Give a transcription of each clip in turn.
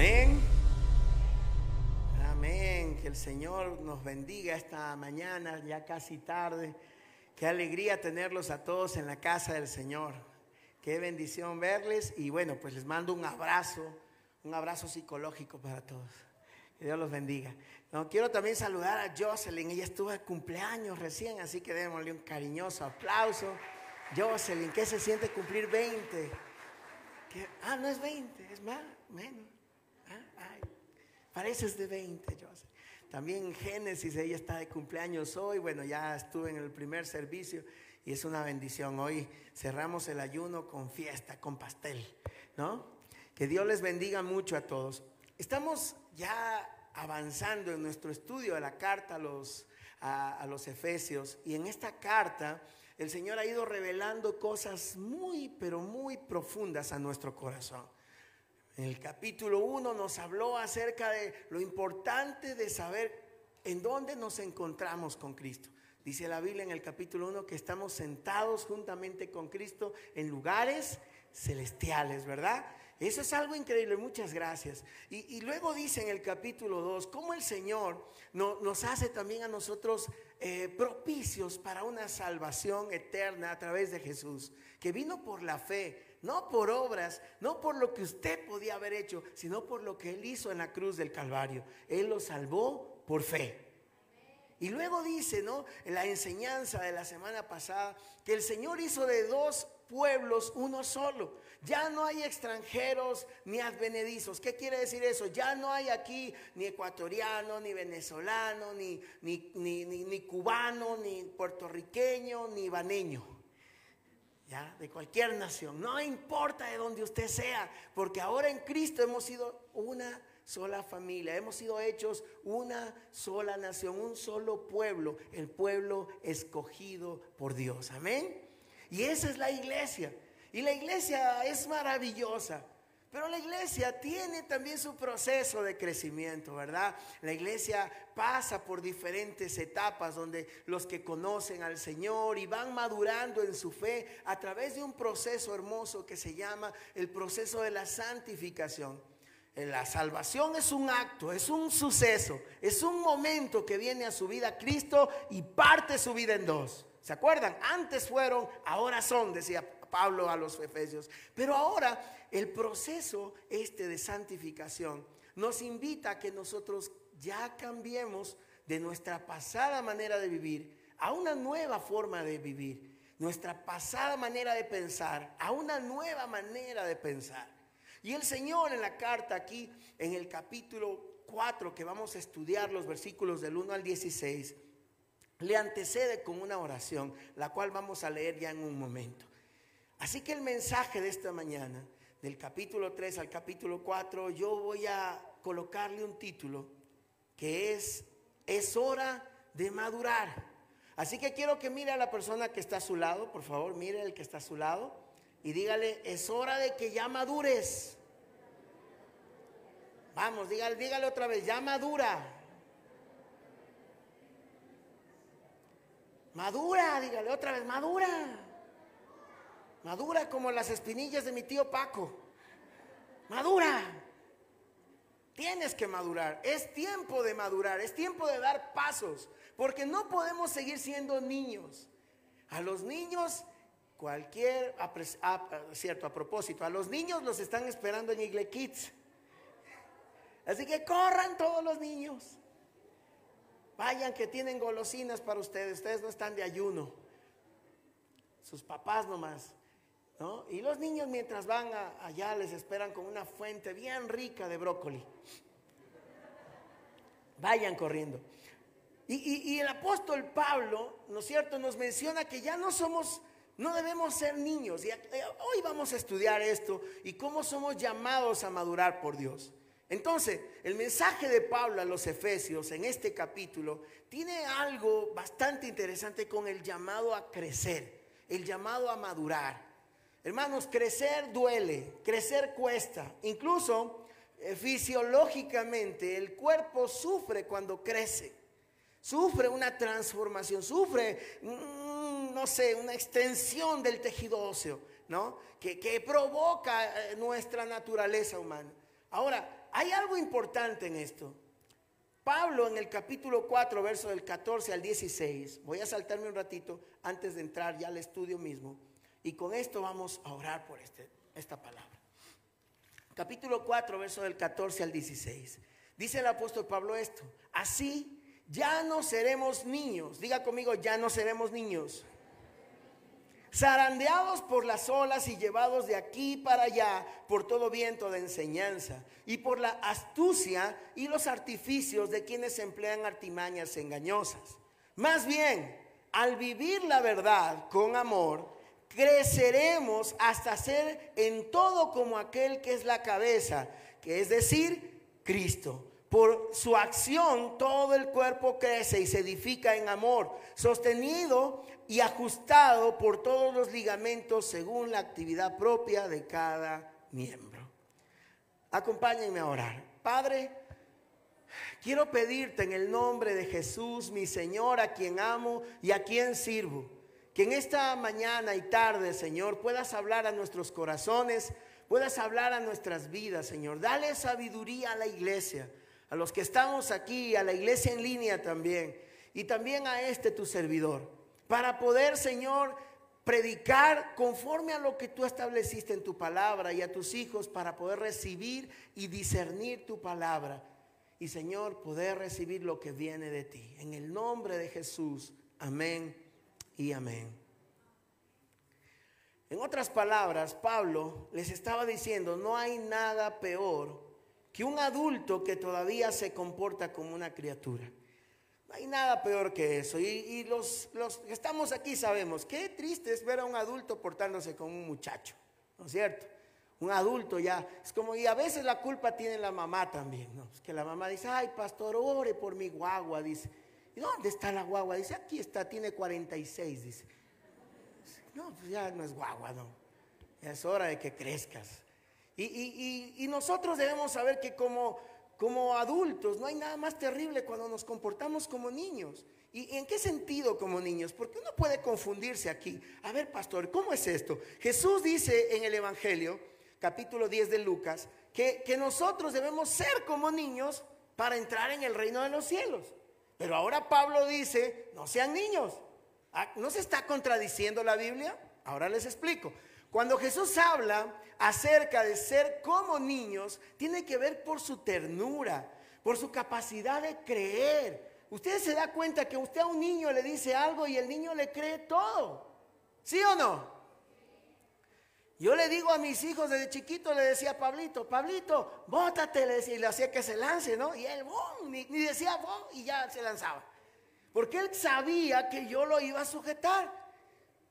Amén. Amén. Que el Señor nos bendiga esta mañana, ya casi tarde. Qué alegría tenerlos a todos en la casa del Señor. Qué bendición verles y bueno, pues les mando un abrazo, un abrazo psicológico para todos. Que Dios los bendiga. No, quiero también saludar a Jocelyn. Ella estuvo de cumpleaños recién, así que démosle un cariñoso aplauso. Jocelyn, ¿qué se siente cumplir 20? ¿Qué? Ah, no es 20, es más, menos. Ah, ay, pareces de 20, Jocelyn. También en Génesis, ella está de cumpleaños hoy. Bueno, ya estuve en el primer servicio y es una bendición. Hoy cerramos el ayuno con fiesta, con pastel, ¿no? Que Dios les bendiga mucho a todos. Estamos ya avanzando en nuestro estudio de la carta a los, a los Efesios y en esta carta el Señor ha ido revelando cosas muy, pero muy profundas a nuestro corazón. En el capítulo 1 nos habló acerca de lo importante de saber en dónde nos encontramos con Cristo. Dice la Biblia en el capítulo 1 que estamos sentados juntamente con Cristo en lugares celestiales, ¿verdad? Eso es algo increíble, muchas gracias. Y, luego dice en el capítulo 2 cómo el Señor no, nos hace también a nosotros eh, propicios para una salvación eterna a través de Jesús, que vino por la fe, no por obras, no por lo que usted podía haber hecho, sino por lo que Él hizo en la cruz del Calvario. Él lo salvó por fe. Y luego dice, ¿no? En la enseñanza de la semana pasada, que el Señor hizo de dos pueblos uno solo. Ya no hay extranjeros ni advenedizos. ¿Qué quiere decir eso? Ya no hay aquí ni ecuatoriano, ni venezolano, ni, ni, ni, ni, cubano, ni puertorriqueño, ni baneño. De cualquier nación. No importa de donde usted sea, porque ahora en Cristo hemos sido una sola familia, hemos sido hechos una sola nación, un solo pueblo, el pueblo escogido por Dios. Amén. Y esa es la iglesia. Y la iglesia es maravillosa. Pero la iglesia tiene también su proceso de crecimiento, ¿verdad? La iglesia pasa por diferentes etapas donde los que conocen al Señor y van madurando en su fe a través de un proceso hermoso que se llama el proceso de la santificación. La salvación es un acto, es un suceso, es un momento que viene a su vida Cristo y parte su vida en dos. ¿Se acuerdan? Antes fueron, ahora son, decía Pablo a los Efesios. Pero ahora el proceso este de santificación nos invita a que nosotros ya cambiemos de nuestra pasada manera de vivir a una nueva forma de vivir, nuestra pasada manera de pensar a una nueva manera de pensar. Y el Señor en la carta aquí, en el capítulo 4, que vamos a estudiar los versículos del 1 al 16, le antecede con una oración, la cual vamos a leer ya en un momento. Así que el mensaje de esta mañana, del capítulo 3 al capítulo 4, yo voy a colocarle un título que es, es hora de madurar. Así que quiero que mire a la persona que está a su lado, por favor, mire el que está a su lado y dígale, es hora de que ya madures. Vamos, dígale, dígale otra vez, ya madura. Madura, dígale otra vez, madura. Madura como las espinillas de mi tío Paco. Madura. Tienes que madurar. Es tiempo de madurar. Es tiempo de dar pasos. Porque no podemos seguir siendo niños. A los niños, cualquier, cierto, a propósito, a los niños los están esperando en Igle Kids. Así que corran todos los niños. Vayan que tienen golosinas para ustedes. Ustedes no están de ayuno. Sus papás nomás. Y los niños mientras van allá les esperan con una fuente bien rica de brócoli. Vayan corriendo. Y, y, el apóstol Pablo, ¿no es cierto?, nos menciona que ya no somos no debemos ser niños. Y hoy vamos a estudiar esto y cómo somos llamados a madurar por Dios. Entonces, el mensaje de Pablo a los Efesios en este capítulo tiene algo bastante interesante con el llamado a crecer, el llamado a madurar. Hermanos, crecer duele, crecer cuesta. Incluso eh, fisiológicamente el cuerpo sufre cuando crece. Sufre una transformación, sufre, mm, no sé, una extensión del tejido óseo, ¿no? Que, que provoca eh, nuestra naturaleza humana. Ahora, Hay algo importante en esto. Pablo en el capítulo 4, verso del 14 al 16, voy a saltarme un ratito antes de entrar ya al estudio mismo, y con esto vamos a orar por este, esta palabra. Capítulo 4, verso del 14 al 16. Dice el apóstol Pablo esto, así ya no seremos niños, diga conmigo, ya no seremos niños zarandeados por las olas y llevados de aquí para allá por todo viento de enseñanza y por la astucia y los artificios de quienes emplean artimañas engañosas. Más bien, al vivir la verdad con amor, creceremos hasta ser en todo como aquel que es la cabeza, que es decir, Cristo. Por su acción todo el cuerpo crece y se edifica en amor, sostenido y ajustado por todos los ligamentos según la actividad propia de cada miembro. Acompáñenme a orar. Padre, quiero pedirte en el nombre de Jesús, mi Señor, a quien amo y a quien sirvo, que en esta mañana y tarde, Señor, puedas hablar a nuestros corazones, puedas hablar a nuestras vidas, Señor. Dale sabiduría a la iglesia, a los que estamos aquí, a la iglesia en línea también, y también a este tu servidor para poder, Señor, predicar conforme a lo que tú estableciste en tu palabra y a tus hijos para poder recibir y discernir tu palabra. Y Señor, poder recibir lo que viene de ti. En el nombre de Jesús. Amén y amén. En otras palabras, Pablo les estaba diciendo, no hay nada peor que un adulto que todavía se comporta como una criatura. No hay nada peor que eso. Y, los, los, que estamos aquí sabemos, qué triste es ver a un adulto portándose como un muchacho, ¿no es cierto? Un adulto ya, es como, y a veces la culpa tiene la mamá también, ¿no? Es que la mamá dice, ay, pastor, ore por mi guagua, dice. ¿Y dónde está la guagua? Dice, aquí está, tiene 46, dice. No, pues ya no es guagua, no. Ya es hora de que crezcas. Y, y, y nosotros debemos saber que como como adultos, no hay nada más terrible cuando nos comportamos como niños. ¿Y en qué sentido como niños? Porque uno puede confundirse aquí. A ver, pastor, ¿cómo es esto? Jesús dice en el Evangelio, capítulo 10 de Lucas, que, que nosotros debemos ser como niños para entrar en el reino de los cielos. Pero ahora Pablo dice, no sean niños. Ah, ¿No se está contradiciendo la Biblia? Ahora les explico. Cuando Jesús habla acerca de ser como niños, tiene que ver por su ternura, por su capacidad de creer. Usted se da cuenta que usted a un niño le dice algo y el niño le cree todo. ¿Sí o no? Yo le digo a mis hijos desde chiquito, le decía Pablito, Pablito, bótate, le decía, y le hacía que se lance, ¿no? Y él, ¡bum! Ni, ni decía, ¡bum! Y ya se lanzaba. Porque él sabía que yo lo iba a sujetar.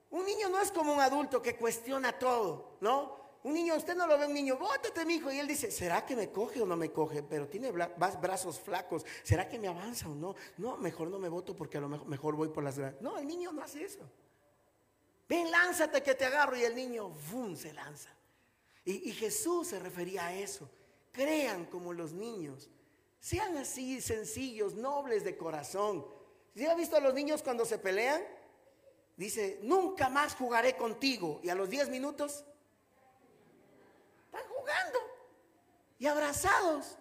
Un niño no es como un adulto que cuestiona todo, ¿no? Un niño, usted no lo ve un niño, bótate, mi hijo. Y él dice, ¿será que me coge o no me coge? Pero tiene brazos flacos. ¿Será que me avanza o no? No, mejor no me voto porque a lo mejor, mejor voy por las... No, el niño no hace eso. Ven, lánzate que te agarro. Y el niño, ¡bum!, se lanza. Y, Jesús se refería a eso. Crean como los niños. Sean así sencillos, nobles de corazón. ¿Sí ha visto a los niños cuando se pelean? dice, nunca más jugaré contigo. Y a los 10 minutos, están jugando y abrazados.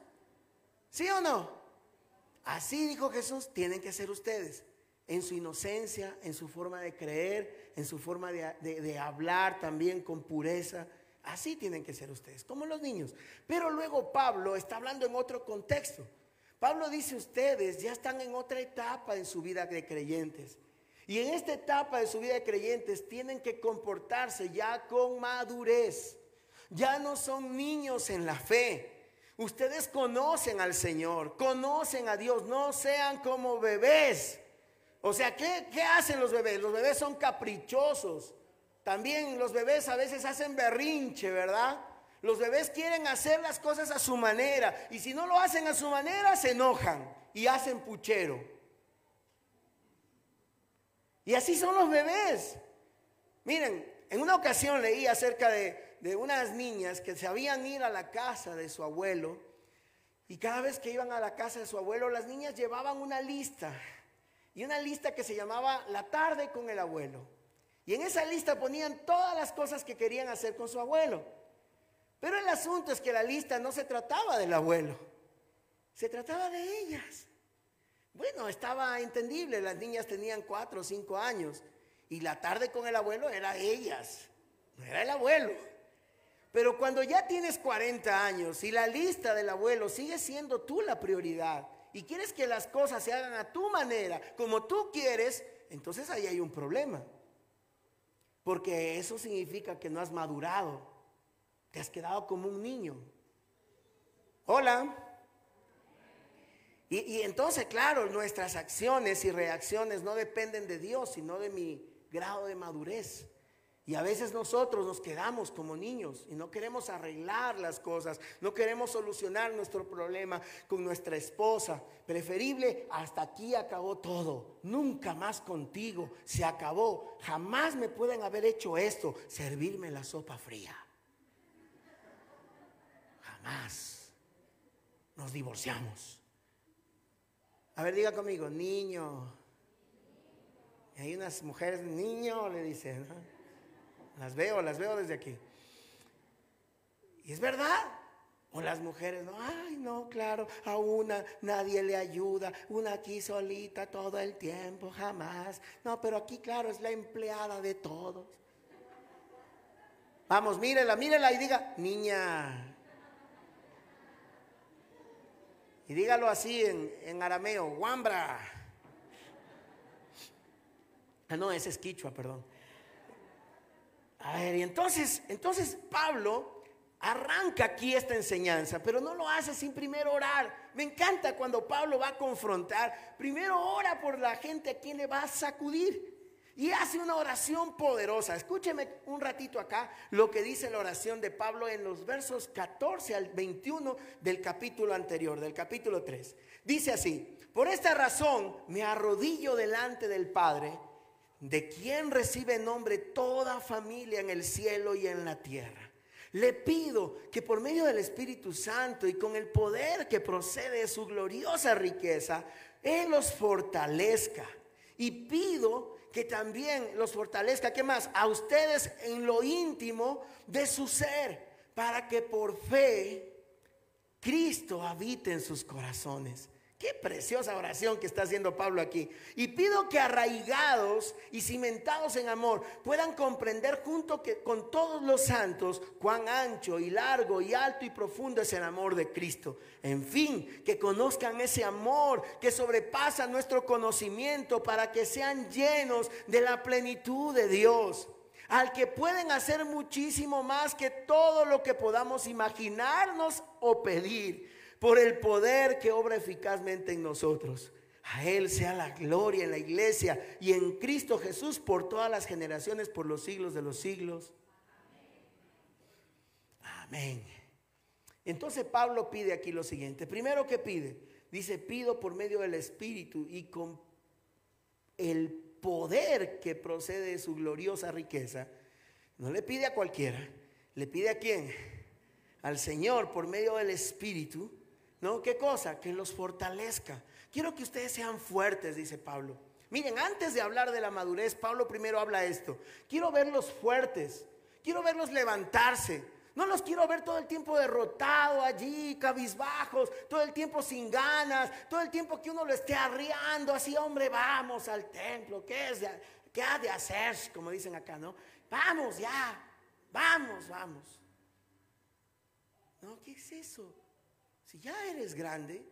¿Sí o no? Así dijo Jesús, tienen que ser ustedes. En su inocencia, en su forma de creer, en su forma de, hablar también con pureza. Así tienen que ser ustedes, como los niños. Pero luego Pablo está hablando en otro contexto. Pablo dice, ustedes ya están en otra etapa en su vida de creyentes. Y en esta etapa de su vida de creyentes tienen que comportarse ya con madurez. Ya no son niños en la fe. Ustedes conocen al Señor, conocen a Dios, no sean como bebés. O sea, ¿qué, ¿qué, hacen los bebés? Los bebés son caprichosos. También los bebés a veces hacen berrinche, ¿verdad? Los bebés quieren hacer las cosas a su manera. Y si no lo hacen a su manera, se enojan y hacen puchero. Y así son los bebés. Miren, en una ocasión leí acerca de, unas niñas que sabían ir a la casa de su abuelo. Y cada vez que iban a la casa de su abuelo, las niñas llevaban una lista. Y una lista que se llamaba La tarde con el abuelo. Y en esa lista ponían todas las cosas que querían hacer con su abuelo. Pero el asunto es que la lista no se trataba del abuelo, se trataba de ellas. Bueno, estaba entendible, las niñas tenían cuatro o cinco años y la tarde con el abuelo era ellas, no era el abuelo. Pero cuando ya tienes 40 años y la lista del abuelo sigue siendo tú la prioridad y quieres que las cosas se hagan a tu manera, como tú quieres, entonces ahí hay un problema. Porque eso significa que no has madurado, te has quedado como un niño. Hola. Y, y, entonces, claro, nuestras acciones y reacciones no dependen de Dios, sino de mi grado de madurez. Y a veces nosotros nos quedamos como niños y no queremos arreglar las cosas, no queremos solucionar nuestro problema con nuestra esposa. Preferible, hasta aquí acabó todo, nunca más contigo, se acabó. Jamás me pueden haber hecho esto, servirme la sopa fría. Jamás. Nos divorciamos. A ver, diga conmigo, niño. Y hay unas mujeres, niño, le dicen. ¿no? Las veo, las veo desde aquí. Y es verdad. O las mujeres, no, ay, no, claro, a una nadie le ayuda, una aquí solita todo el tiempo, jamás. No, pero aquí, claro, es la empleada de todos. Vamos, mírela, mírela y diga, niña. Y dígalo así en, en arameo, Wambra. Ah, no, ese es quichua, perdón. A ver, y entonces, entonces Pablo arranca aquí esta enseñanza, pero no lo hace sin primero orar. Me encanta cuando Pablo va a confrontar, primero ora por la gente a quien le va a sacudir. Y hace una oración poderosa. Escúcheme un ratito acá lo que dice la oración de Pablo en los versos 14 al 21 del capítulo anterior, del capítulo 3. Dice así, por esta razón me arrodillo delante del Padre de quien recibe nombre toda familia en el cielo y en la tierra. Le pido que por medio del Espíritu Santo y con el poder que procede de su gloriosa riqueza, Él los fortalezca. Y pido que también los fortalezca, ¿qué más? A ustedes en lo íntimo de su ser, para que por fe Cristo habite en sus corazones Qué preciosa oración que está haciendo Pablo aquí. Y pido que arraigados y cimentados en amor puedan comprender junto que, con todos los santos cuán ancho y largo y alto y profundo es el amor de Cristo. En fin, que conozcan ese amor que sobrepasa nuestro conocimiento para que sean llenos de la plenitud de Dios. Al que pueden hacer muchísimo más que todo lo que podamos imaginarnos o pedir por el poder que obra eficazmente en nosotros. A Él sea la gloria en la iglesia y en Cristo Jesús por todas las generaciones, por los siglos de los siglos. Amén. Entonces Pablo pide aquí lo siguiente. Primero que pide, dice, pido por medio del Espíritu y con el poder que procede de su gloriosa riqueza. No le pide a cualquiera, le pide a quién? Al Señor por medio del Espíritu ¿No? ¿Qué cosa? Que los fortalezca. Quiero que ustedes sean fuertes, dice Pablo. Miren, antes de hablar de la madurez, Pablo primero habla esto. Quiero verlos fuertes. Quiero verlos levantarse. No los quiero ver todo el tiempo derrotado allí, cabizbajos, todo el tiempo sin ganas, todo el tiempo que uno lo esté arriando, así, hombre, vamos al templo. ¿Qué, es ¿Qué ha de hacer? Como dicen acá, ¿no? Vamos ya, vamos, vamos. No, ¿qué es eso? Si ya eres grande,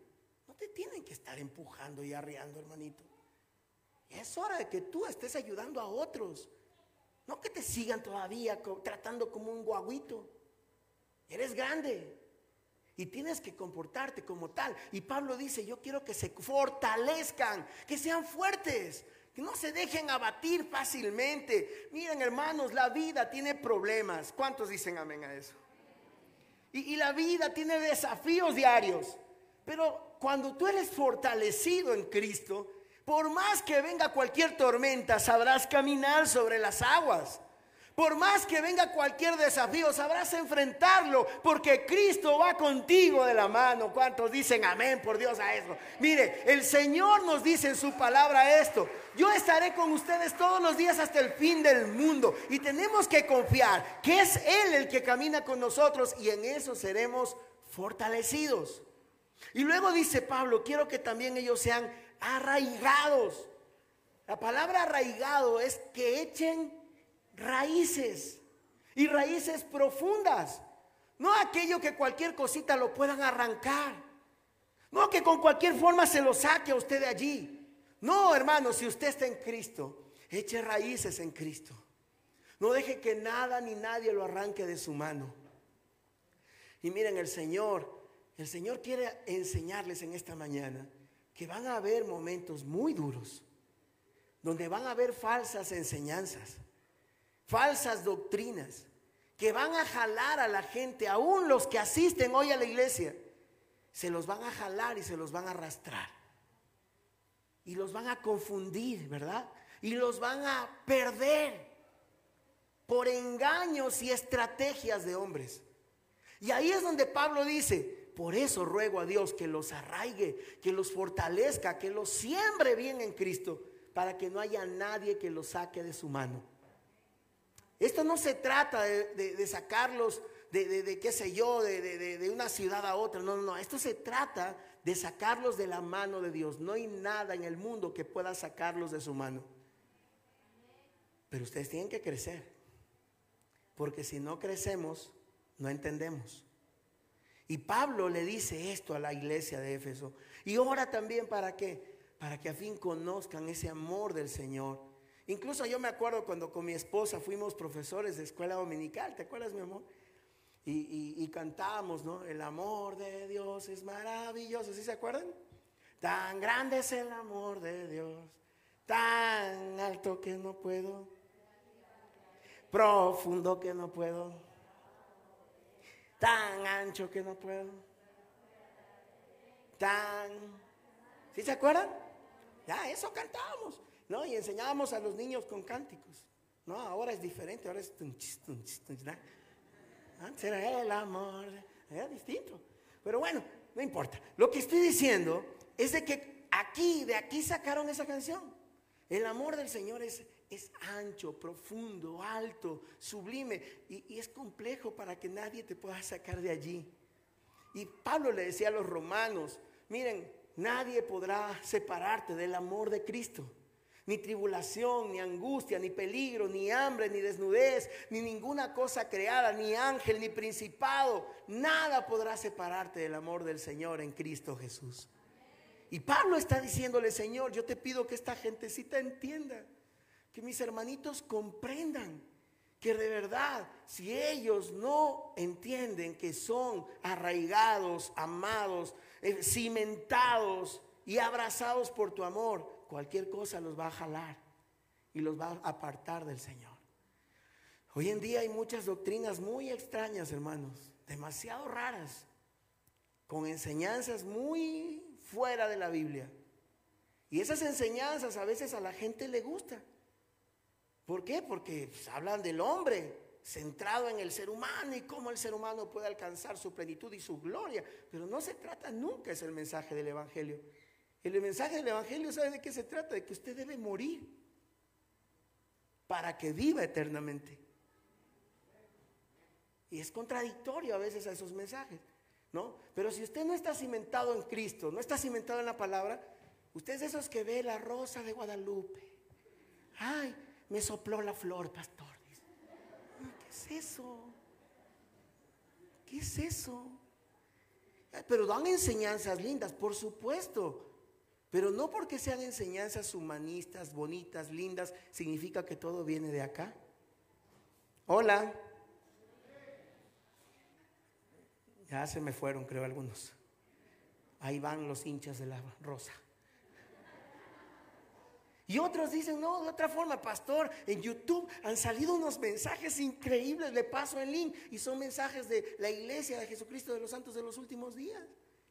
no te tienen que estar empujando y arreando, hermanito. Es hora de que tú estés ayudando a otros. No que te sigan todavía tratando como un guaguito. Eres grande y tienes que comportarte como tal. Y Pablo dice, yo quiero que se fortalezcan, que sean fuertes, que no se dejen abatir fácilmente. Miren hermanos, la vida tiene problemas. ¿Cuántos dicen amén a eso? Y, la vida tiene desafíos diarios. Pero cuando tú eres fortalecido en Cristo, por más que venga cualquier tormenta, sabrás caminar sobre las aguas. Por más que venga cualquier desafío, sabrás enfrentarlo, porque Cristo va contigo de la mano. ¿Cuántos dicen amén por Dios a eso? Mire, el Señor nos dice en su palabra esto. Yo estaré con ustedes todos los días hasta el fin del mundo. Y tenemos que confiar que es Él el que camina con nosotros y en eso seremos fortalecidos. Y luego dice Pablo, quiero que también ellos sean arraigados. La palabra arraigado es que echen raíces y raíces profundas. No aquello que cualquier cosita lo puedan arrancar. No que con cualquier forma se lo saque a usted de allí. No, hermano, si usted está en Cristo, eche raíces en Cristo. No deje que nada ni nadie lo arranque de su mano. Y miren, el Señor, el Señor quiere enseñarles en esta mañana que van a haber momentos muy duros, donde van a haber falsas enseñanzas, falsas doctrinas, que van a jalar a la gente, aún los que asisten hoy a la iglesia, se los van a jalar y se los van a arrastrar. Y los van a confundir, ¿verdad? Y los van a perder por engaños y estrategias de hombres. Y ahí es donde Pablo dice, por eso ruego a Dios que los arraigue, que los fortalezca, que los siembre bien en Cristo, para que no haya nadie que los saque de su mano. Esto no se trata de, sacarlos de, qué sé yo, de, una ciudad a otra. No, no, no. Esto se trata de sacarlos de la mano de Dios. No hay nada en el mundo que pueda sacarlos de su mano. Pero ustedes tienen que crecer. Porque si no crecemos, no entendemos. Y Pablo le dice esto a la iglesia de Éfeso. Y ora también para qué? Para que a fin conozcan ese amor del Señor. Incluso yo me acuerdo cuando con mi esposa fuimos profesores de escuela dominical, ¿te acuerdas mi amor? Y, y, cantábamos, ¿no? El amor de Dios es maravilloso, ¿sí se acuerdan? Tan grande es el amor de Dios, tan alto que no puedo, profundo que no puedo tan ancho que no puedo. Tan. ¿Sí se acuerdan? Ya, eso cantábamos, ¿no? Y enseñábamos a los niños con cánticos. No, ahora es diferente, ahora es Antes era el amor, era distinto. Pero bueno, no importa. Lo que estoy diciendo es de que aquí, de aquí sacaron esa canción. El amor del Señor es es ancho, profundo, alto, sublime y, es complejo para que nadie te pueda sacar de allí. Y Pablo le decía a los romanos, miren, nadie podrá separarte del amor de Cristo. Ni tribulación, ni angustia, ni peligro, ni hambre, ni desnudez, ni ninguna cosa creada, ni ángel, ni principado. Nada podrá separarte del amor del Señor en Cristo Jesús. Y Pablo está diciéndole, Señor, yo te pido que esta gentecita entienda que mis hermanitos comprendan que de verdad, si ellos no entienden que son arraigados, amados, eh, cimentados y abrazados por tu amor, cualquier cosa los va a jalar y los va a apartar del Señor. Hoy en día hay muchas doctrinas muy extrañas, hermanos, demasiado raras, con enseñanzas muy fuera de la Biblia. Y esas enseñanzas a veces a la gente le gustan. ¿Por qué? Porque pues, hablan del hombre centrado en el ser humano y cómo el ser humano puede alcanzar su plenitud y su gloria. Pero no se trata nunca, es el mensaje del Evangelio. El mensaje del Evangelio, ¿sabe de qué se trata? De que usted debe morir para que viva eternamente. Y es contradictorio a veces a esos mensajes, ¿no? Pero si usted no está cimentado en Cristo, no está cimentado en la palabra, usted es de esos que ve la rosa de Guadalupe. Ay, me sopló la flor, pastor. ¿Qué es eso? ¿Qué es eso? Pero dan enseñanzas lindas, por supuesto. Pero no porque sean enseñanzas humanistas, bonitas, lindas, significa que todo viene de acá. Hola. Ya se me fueron, creo, algunos. Ahí van los hinchas de la rosa. Y otros dicen, no, de otra forma, pastor, en YouTube han salido unos mensajes increíbles, le paso el link, y son mensajes de la iglesia de Jesucristo de los Santos de los últimos días,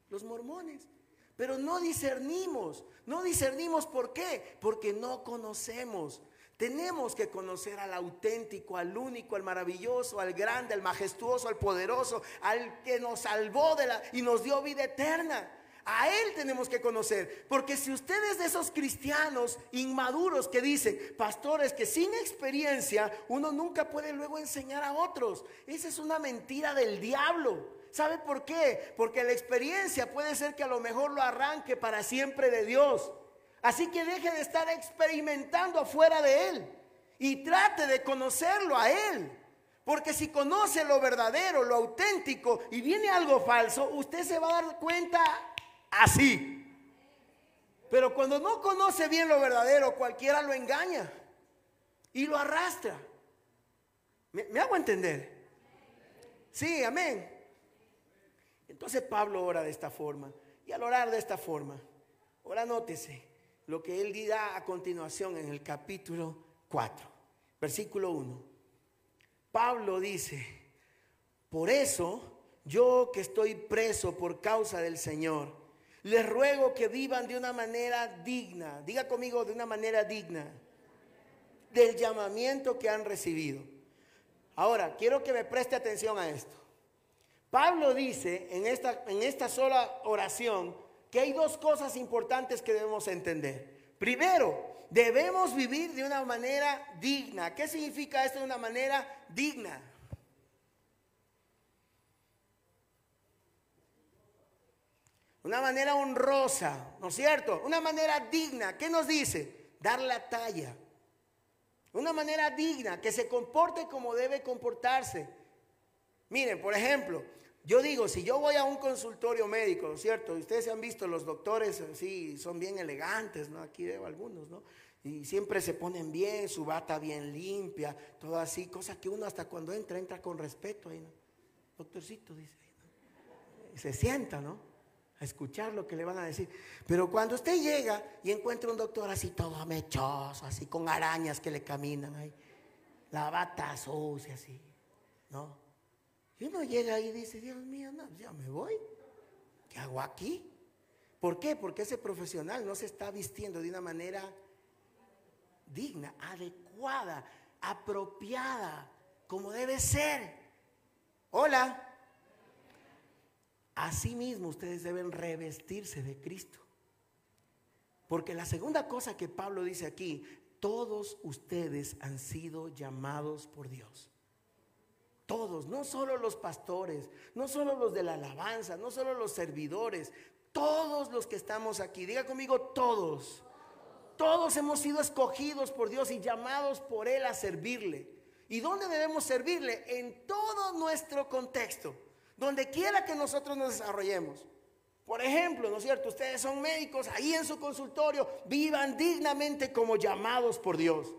los mormones. Pero no discernimos, no discernimos por qué, porque no conocemos. Tenemos que conocer al auténtico, al único, al maravilloso, al grande, al majestuoso, al poderoso, al que nos salvó de la y nos dio vida eterna. A Él tenemos que conocer. Porque si ustedes de esos cristianos inmaduros que dicen, pastores, que sin experiencia uno nunca puede luego enseñar a otros. Esa es una mentira del diablo. ¿Sabe por qué? Porque la experiencia puede ser que a lo mejor lo arranque para siempre de Dios. Así que deje de estar experimentando afuera de Él y trate de conocerlo a Él. Porque si conoce lo verdadero, lo auténtico y viene algo falso, usted se va a dar cuenta así. Pero cuando no conoce bien lo verdadero, cualquiera lo engaña y lo arrastra. ¿Me, hago entender? Sí, amén. Entonces Pablo ora de esta forma. Y al orar de esta forma, ahora nótese, lo que él dirá a continuación en el capítulo 4, versículo 1. Pablo dice, por eso yo que estoy preso por causa del Señor, les ruego que vivan de una manera digna, diga conmigo de una manera digna, del llamamiento que han recibido. Ahora, quiero que me preste atención a esto. Pablo dice en esta, en esta sola oración, que hay dos cosas importantes que debemos entender. Primero, debemos vivir de una manera digna. ¿Qué significa esto de una manera digna? Una manera honrosa, ¿no es cierto? Una manera digna. ¿Qué nos dice? Dar la talla. Una manera digna, que se comporte como debe comportarse. Miren, por ejemplo, yo digo, si yo voy a un consultorio médico, ¿no es cierto? Ustedes han visto, los doctores, sí, son bien elegantes, ¿no? Aquí veo algunos, ¿no? Y siempre se ponen bien, su bata bien limpia, todo así, cosa que uno hasta cuando entra, entra con respeto ahí, ¿no? Doctorcito, dice, Y se sienta, ¿no? A escuchar lo que le van a decir. Pero cuando usted llega y encuentra un doctor así todo mechoso, así con arañas que le caminan ahí, la bata sucia así, ¿no? Y uno llega ahí y dice, Dios mío, no, ya me voy. ¿Qué hago aquí? ¿Por qué? Porque ese profesional no se está vistiendo de una manera digna, adecuada, apropiada, como debe ser. Hola. Asimismo, ustedes deben revestirse de Cristo. Porque la segunda cosa que Pablo dice aquí, todos ustedes han sido llamados por Dios. Todos, no solo los pastores, no solo los de la alabanza, no solo los servidores, todos los que estamos aquí. Diga conmigo, todos. Todos hemos sido escogidos por Dios y llamados por Él a servirle. ¿Y dónde debemos servirle? En todo nuestro contexto, donde quiera que nosotros nos desarrollemos. Por ejemplo, ¿no es cierto? Ustedes son médicos, ahí en su consultorio, vivan dignamente como llamados por Dios.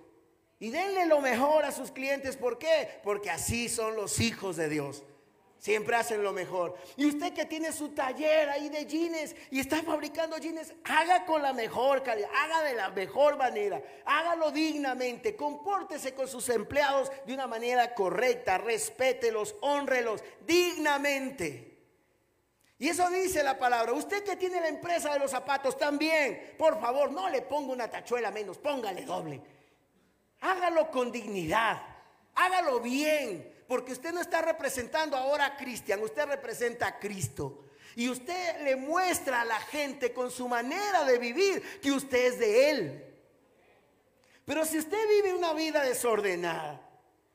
Y denle lo mejor a sus clientes. ¿Por qué? Porque así son los hijos de Dios. Siempre hacen lo mejor. Y usted que tiene su taller ahí de jeans y está fabricando jeans, haga con la mejor calidad, haga de la mejor manera, hágalo dignamente, compórtese con sus empleados de una manera correcta, respételos, honrelos dignamente. Y eso dice la palabra. Usted que tiene la empresa de los zapatos también, por favor, no le ponga una tachuela menos, póngale doble. Hágalo con dignidad, hágalo bien, porque usted no está representando ahora a Cristian, usted representa a Cristo. Y usted le muestra a la gente con su manera de vivir que usted es de Él. Pero si usted vive una vida desordenada,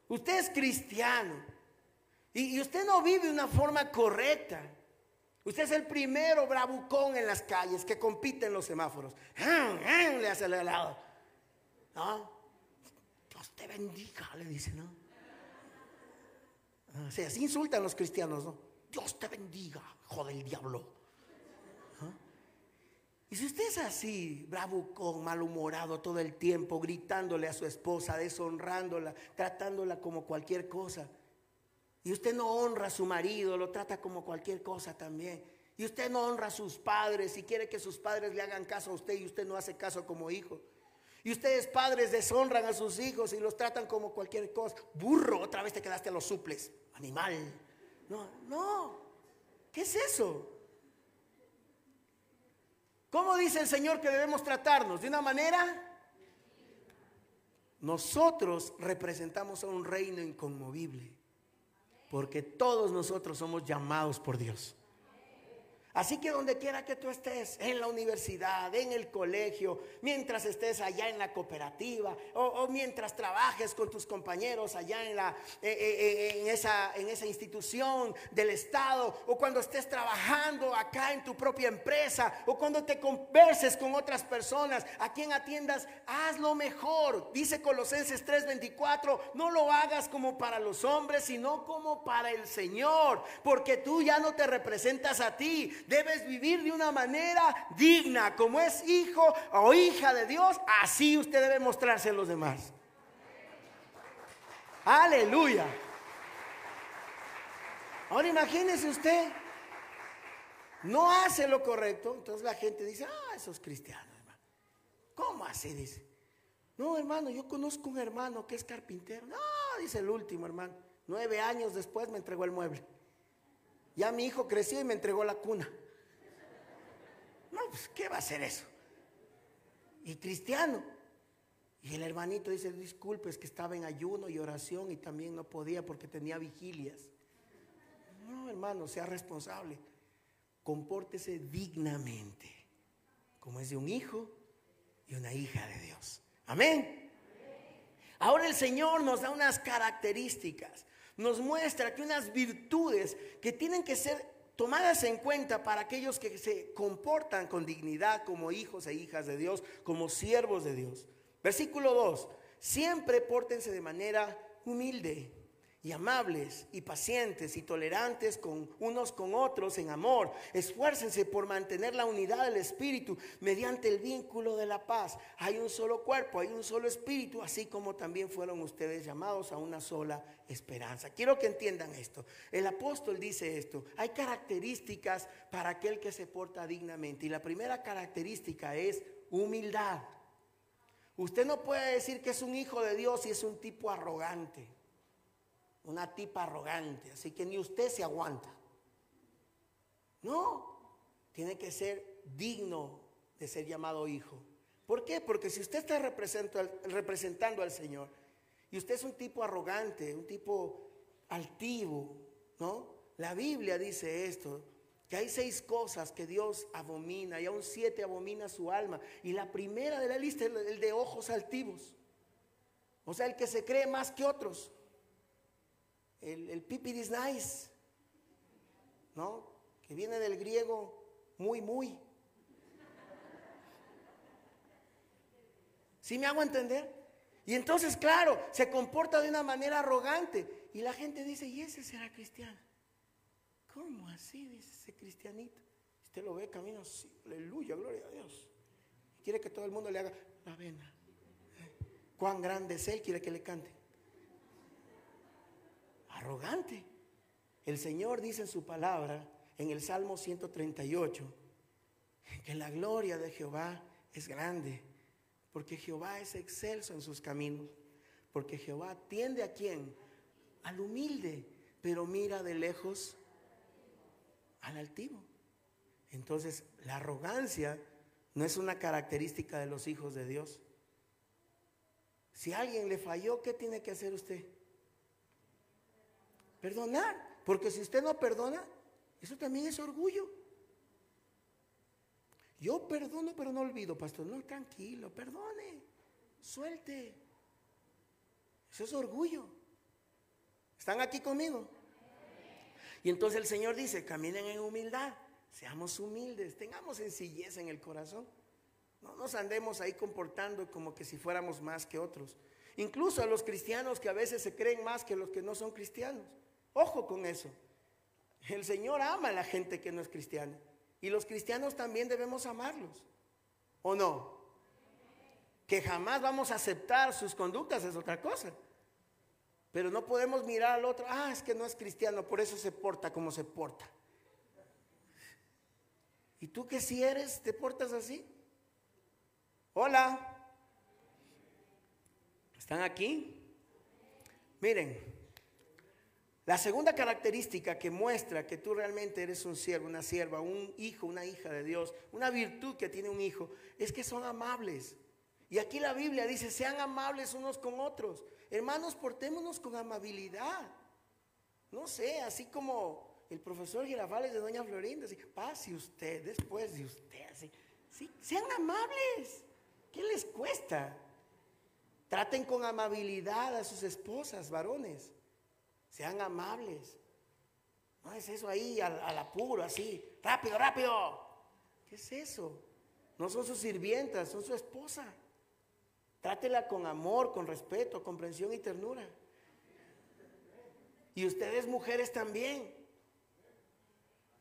usted es cristiano y, usted no vive una forma correcta, usted es el primero bravucón en las calles que compite en los semáforos. Le hace el helado. ¿No? Te bendiga, le dice, ¿no? O sea, así insultan los cristianos, ¿no? Dios te bendiga, hijo del diablo. ¿Ah? Y si usted es así, bravucón, malhumorado todo el tiempo, gritándole a su esposa, deshonrándola, tratándola como cualquier cosa, y usted no honra a su marido, lo trata como cualquier cosa también, y usted no honra a sus padres y quiere que sus padres le hagan caso a usted y usted no hace caso como hijo, y ustedes padres deshonran a sus hijos y los tratan como cualquier cosa. Burro, otra vez te quedaste a los suples. Animal. No, no. ¿Qué es eso? ¿Cómo dice el Señor que debemos tratarnos? ¿De una manera? nosotros representamos a un reino inconmovible, porque todos nosotros somos llamados por Dios. Así que donde quiera que tú estés, en la universidad, en el colegio, mientras estés allá en la cooperativa o, mientras trabajes con tus compañeros allá en, la, eh, eh, eh, esa, institución del Estado o cuando estés trabajando acá en tu propia empresa o cuando te converses con otras personas, a quien atiendas, hazlo mejor. Dice Colosenses 3:24, no lo hagas como para los hombres, sino como para el Señor, porque tú ya no te representas a ti debes vivir de una manera digna, como es hijo o hija de Dios, así usted debe mostrarse a los demás. Aleluya. Ahora imagínese usted, no hace lo correcto, entonces la gente dice, ah, esos cristianos, hermano. ¿Cómo así? Dice. No, hermano, yo conozco un hermano que es carpintero. No, dice el último hermano. Nueve años después me entregó el mueble. Ya mi hijo creció y me entregó la cuna. No, pues, ¿qué va a hacer eso? Y cristiano. Y el hermanito dice, disculpe, es que estaba en ayuno y oración y también no podía porque tenía vigilias. No, hermano, sea responsable. Compórtese dignamente, como es de un hijo y una hija de Dios. Amén. Ahora el Señor nos da unas características, nos muestra que unas virtudes que tienen que ser tomadas en cuenta para aquellos que se comportan con dignidad como hijos e hijas de Dios, como siervos de Dios. Versículo 2, siempre pórtense de manera humilde y amables y pacientes y tolerantes con unos con otros en amor. Esfuércense por mantener la unidad del espíritu mediante el vínculo de la paz. Hay un solo cuerpo, hay un solo espíritu, así como también fueron ustedes llamados a una sola esperanza. Quiero que entiendan esto. El apóstol dice esto. Hay características para aquel que se porta dignamente y la primera característica es humildad. Usted no puede decir que es un hijo de Dios y es un tipo arrogante una tipa arrogante, así que ni usted se aguanta. No, tiene que ser digno de ser llamado hijo. ¿Por qué? Porque si usted está representando al Señor y usted es un tipo arrogante, un tipo altivo, ¿no? La Biblia dice esto, que hay seis cosas que Dios abomina y aún siete abomina su alma. Y la primera de la lista es el de ojos altivos. O sea, el que se cree más que otros el, el is nice, ¿no? Que viene del griego muy, muy. ¿Sí me hago entender? Y entonces, claro, se comporta de una manera arrogante. Y la gente dice, ¿y ese será cristiano? ¿Cómo así? Dice ese cristianito. Usted lo ve, camina así, aleluya, gloria a Dios. Quiere que todo el mundo le haga la vena. Cuán grande es él, quiere que le cante arrogante. El Señor dice en su palabra, en el Salmo 138, que la gloria de Jehová es grande, porque Jehová es excelso en sus caminos, porque Jehová tiende a quién? Al humilde, pero mira de lejos al altivo. Entonces, la arrogancia no es una característica de los hijos de Dios. Si alguien le falló, ¿qué tiene que hacer usted? Perdonar. Porque si usted no perdona, eso también es orgullo. Yo perdono, pero no olvido, pastor. No, tranquilo, perdone, suelte. Eso es orgullo. ¿Están aquí conmigo? Y entonces el Señor dice, caminen en humildad, seamos humildes, tengamos sencillez en el corazón. No nos andemos ahí comportando como que si fuéramos más que otros. Incluso a los cristianos que a veces se creen más que los que no son cristianos. Ojo con eso. El Señor ama a la gente que no es cristiana. Y los cristianos también debemos amarlos. ¿O no? Que jamás vamos a aceptar sus conductas es otra cosa. Pero no podemos mirar al otro, ah, es que no es cristiano, por eso se porta como se porta. ¿Y tú que si eres, te portas así? Hola. ¿Están aquí? Miren, la segunda característica que muestra que tú realmente eres un siervo, una sierva, un hijo, una hija de Dios, una virtud que tiene un hijo, es que son amables. Y aquí la Biblia dice, sean amables unos con otros. Hermanos, portémonos con amabilidad. No sé, así como el profesor Girafales de Doña Florinda, así, pase usted, después de usted, así. Sí, sean amables. ¿Qué les cuesta? Traten con amabilidad a sus esposas, varones. Sean amables. No es eso ahí al, apuro, así. Rápido, rápido. ¿Qué es eso? No son sus sirvientas, son su esposa. Trátela con amor, con respeto, comprensión y ternura. Y ustedes mujeres también.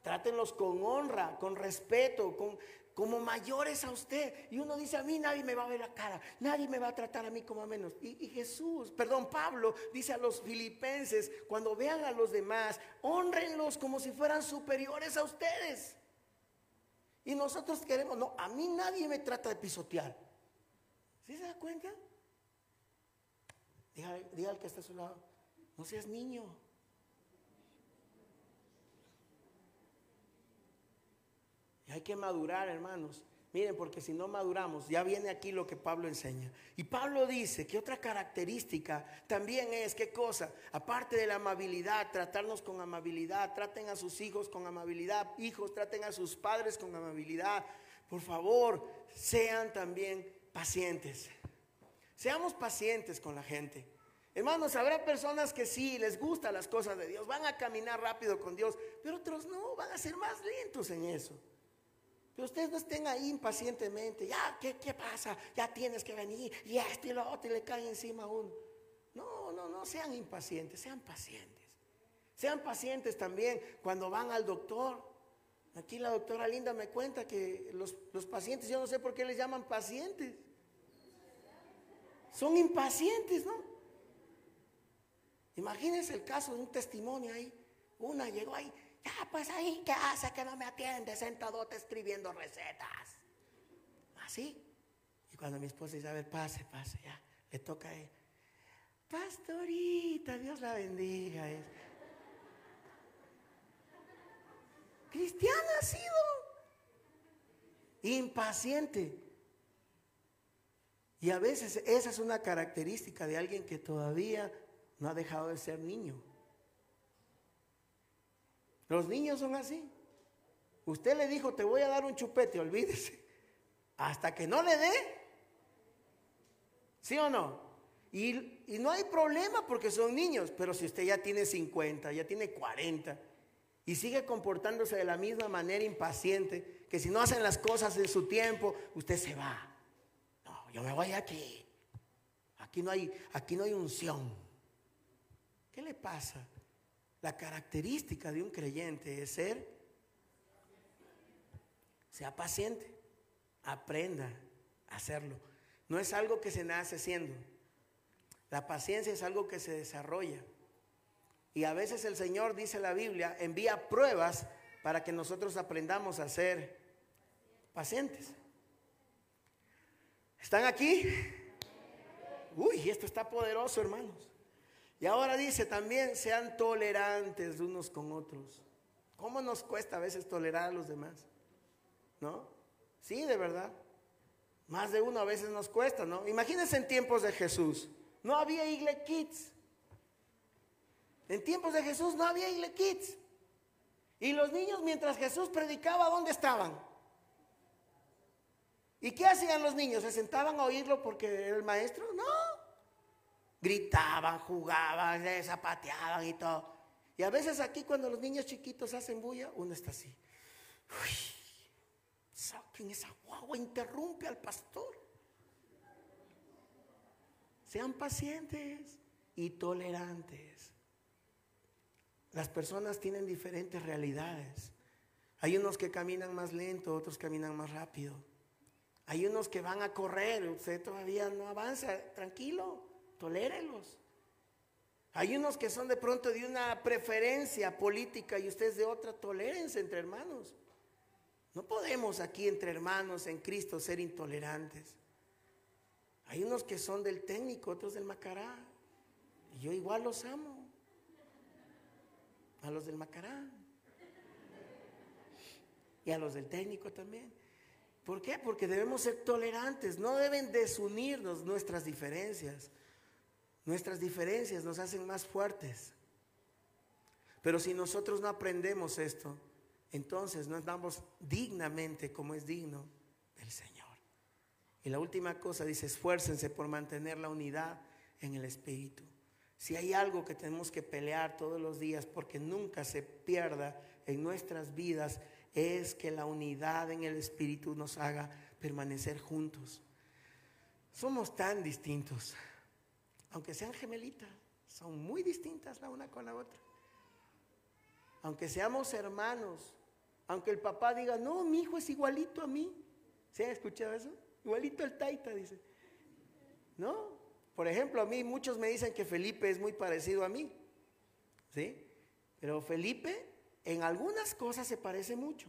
Trátenlos con honra, con respeto, con, como mayores a usted. Y uno dice, a mí nadie me va a ver la cara, nadie me va a tratar a mí como a menos. Y, Jesús, perdón, Pablo dice a los filipenses, cuando vean a los demás, honrenlos como si fueran superiores a ustedes. Y nosotros queremos, no, a mí nadie me trata de pisotear. ¿Sí se da cuenta? Diga, al que está a su lado, no seas niño. Hay que madurar, hermanos. Miren, porque si no maduramos, ya viene aquí lo que Pablo enseña. Y Pablo dice que otra característica también es, ¿qué cosa? Aparte de la amabilidad, tratarnos con amabilidad, traten a sus hijos con amabilidad, hijos, traten a sus padres con amabilidad. Por favor, sean también pacientes. Seamos pacientes con la gente. Hermanos, habrá personas que sí les gustan las cosas de Dios, van a caminar rápido con Dios, pero otros no, van a ser más lentos en eso. Pero ustedes no estén ahí impacientemente, ya, ¿qué, qué pasa? Ya tienes que venir, y esto y lo otro, y le cae encima a uno. No, no, no sean impacientes, sean pacientes. Sean pacientes también cuando van al doctor. Aquí la doctora Linda me cuenta que los, los pacientes, yo no sé por qué les llaman pacientes. Son impacientes, ¿no? Imagínense el caso de un testimonio ahí. Una llegó ahí, ya pues ahí, ¿qué hace que no me atiende? Sentadote escribiendo recetas. Así. Y cuando mi esposa dice, a ver, pase, pase, ya, le toca a él. Pastorita, Dios la bendiga. Cristiana ha sido impaciente. Y a veces esa es una característica de alguien que todavía no ha dejado de ser niño. Los niños son así. Usted le dijo, te voy a dar un chupete, olvídese. Hasta que no le dé. ¿Sí o no? Y, y, no hay problema porque son niños, pero si usted ya tiene 50, ya tiene 40 y sigue comportándose de la misma manera impaciente, que si no hacen las cosas en su tiempo, usted se va yo me voy aquí. Aquí no hay, aquí no hay unción. ¿Qué le pasa? La característica de un creyente es ser, sea paciente, aprenda a hacerlo. No es algo que se nace siendo. La paciencia es algo que se desarrolla. Y a veces el Señor, dice la Biblia, envía pruebas para que nosotros aprendamos a ser pacientes. ¿Están aquí? Uy, esto está poderoso, hermanos. Y ahora dice también, sean tolerantes unos con otros. ¿Cómo nos cuesta a veces tolerar a los demás? ¿No? Sí, de verdad. Más de uno a veces nos cuesta, ¿no? Imagínense en tiempos de Jesús. No había Igle Kids. En tiempos de Jesús no había Igle Kids. Y los niños mientras Jesús predicaba, ¿dónde estaban? ¿Y qué hacían los niños? ¿Se sentaban a oírlo porque era el maestro? No. Gritaban, jugaban, zapateaban y todo. Y a veces aquí cuando los niños chiquitos hacen bulla, uno está así. Uy, esa guagua, interrumpe al pastor. Sean pacientes y tolerantes. Las personas tienen diferentes realidades. Hay unos que caminan más lento, otros caminan más rápido. Hay unos que van a correr, usted todavía no avanza, tranquilo, tolérelos. Hay unos que son de pronto de una preferencia política y ustedes de otra, tolérense entre hermanos. No podemos aquí entre hermanos en Cristo ser intolerantes. Hay unos que son del técnico, otros del macará. Y yo igual los amo. A los del macará. Y a los del técnico también. ¿Por qué? Porque debemos ser tolerantes, no deben desunirnos nuestras diferencias. Nuestras diferencias nos hacen más fuertes. Pero si nosotros no aprendemos esto, entonces no andamos dignamente como es digno del Señor. Y la última cosa dice, esfuércense por mantener la unidad en el Espíritu. Si hay algo que tenemos que pelear todos los días porque nunca se pierda en nuestras vidas, es que la unidad en el Espíritu nos haga permanecer juntos. Somos tan distintos, aunque sean gemelitas, son muy distintas la una con la otra. Aunque seamos hermanos, aunque el papá diga, no, mi hijo es igualito a mí. ¿Se han escuchado eso? Igualito el taita, dice. ¿No? Por ejemplo, a mí muchos me dicen que Felipe es muy parecido a mí. ¿Sí? Pero Felipe en algunas cosas se parece mucho,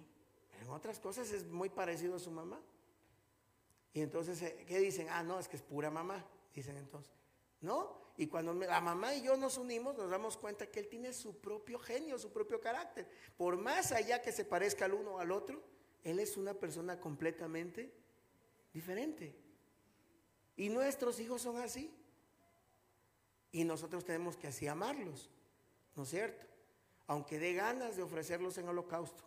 en otras cosas es muy parecido a su mamá. Y entonces, eh, ¿qué dicen? Ah, no, es que es pura mamá, dicen entonces. ¿No? Y cuando la mamá y yo nos unimos, nos damos cuenta que él tiene su propio genio, su propio carácter. Por más allá que se parezca al uno o al otro, él es una persona completamente diferente. Y nuestros hijos son así. Y nosotros tenemos que así amarlos, ¿no es cierto? Aunque dé ganas de ofrecerlos en holocausto.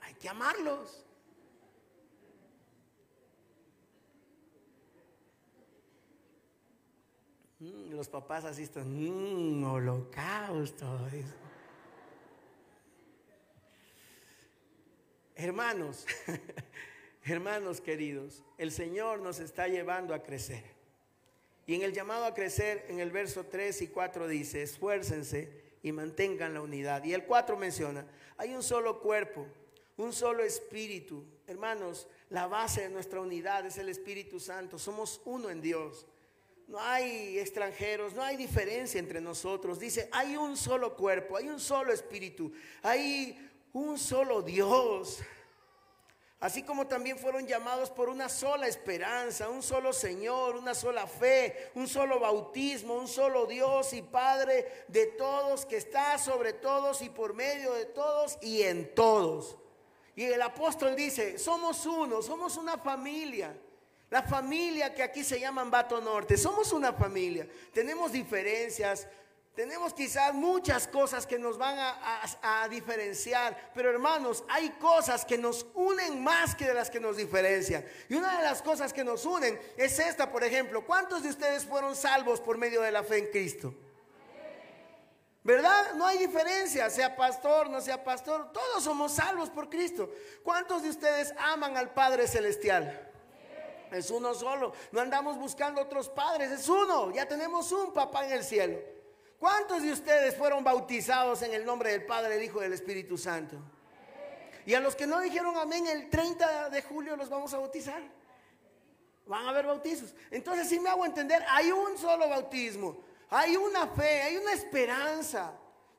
Hay que amarlos. Mm, los papás así están, mmm, holocausto. Hermanos, hermanos queridos, el Señor nos está llevando a crecer. Y en el llamado a crecer, en el verso 3 y 4 dice, esfuércense y mantengan la unidad. Y el 4 menciona, hay un solo cuerpo, un solo espíritu. Hermanos, la base de nuestra unidad es el Espíritu Santo. Somos uno en Dios. No hay extranjeros, no hay diferencia entre nosotros. Dice, hay un solo cuerpo, hay un solo espíritu, hay un solo Dios así como también fueron llamados por una sola esperanza, un solo Señor, una sola fe, un solo bautismo, un solo Dios y Padre de todos, que está sobre todos y por medio de todos y en todos. Y el apóstol dice, somos uno, somos una familia. La familia que aquí se llama Bato Norte, somos una familia. Tenemos diferencias, tenemos quizás muchas cosas que nos van a, diferenciar, pero hermanos, hay cosas que nos unen más que de las que nos diferencian. Y una de las cosas que nos unen es esta, por ejemplo, ¿cuántos de ustedes fueron salvos por medio de la fe en Cristo? ¿Verdad? No hay diferencia, sea pastor, no sea pastor, todos somos salvos por Cristo. ¿Cuántos de ustedes aman al Padre Celestial? Es uno solo, no andamos buscando otros padres, es uno, ya tenemos un papá en el cielo. ¿Cuántos de ustedes fueron bautizados en el nombre del Padre, del Hijo y del Espíritu Santo? Y a los que no dijeron amén, el 30 de julio los vamos a bautizar. Van a haber bautizos. Entonces, si me hago entender, hay un solo bautismo, hay una fe, hay una esperanza.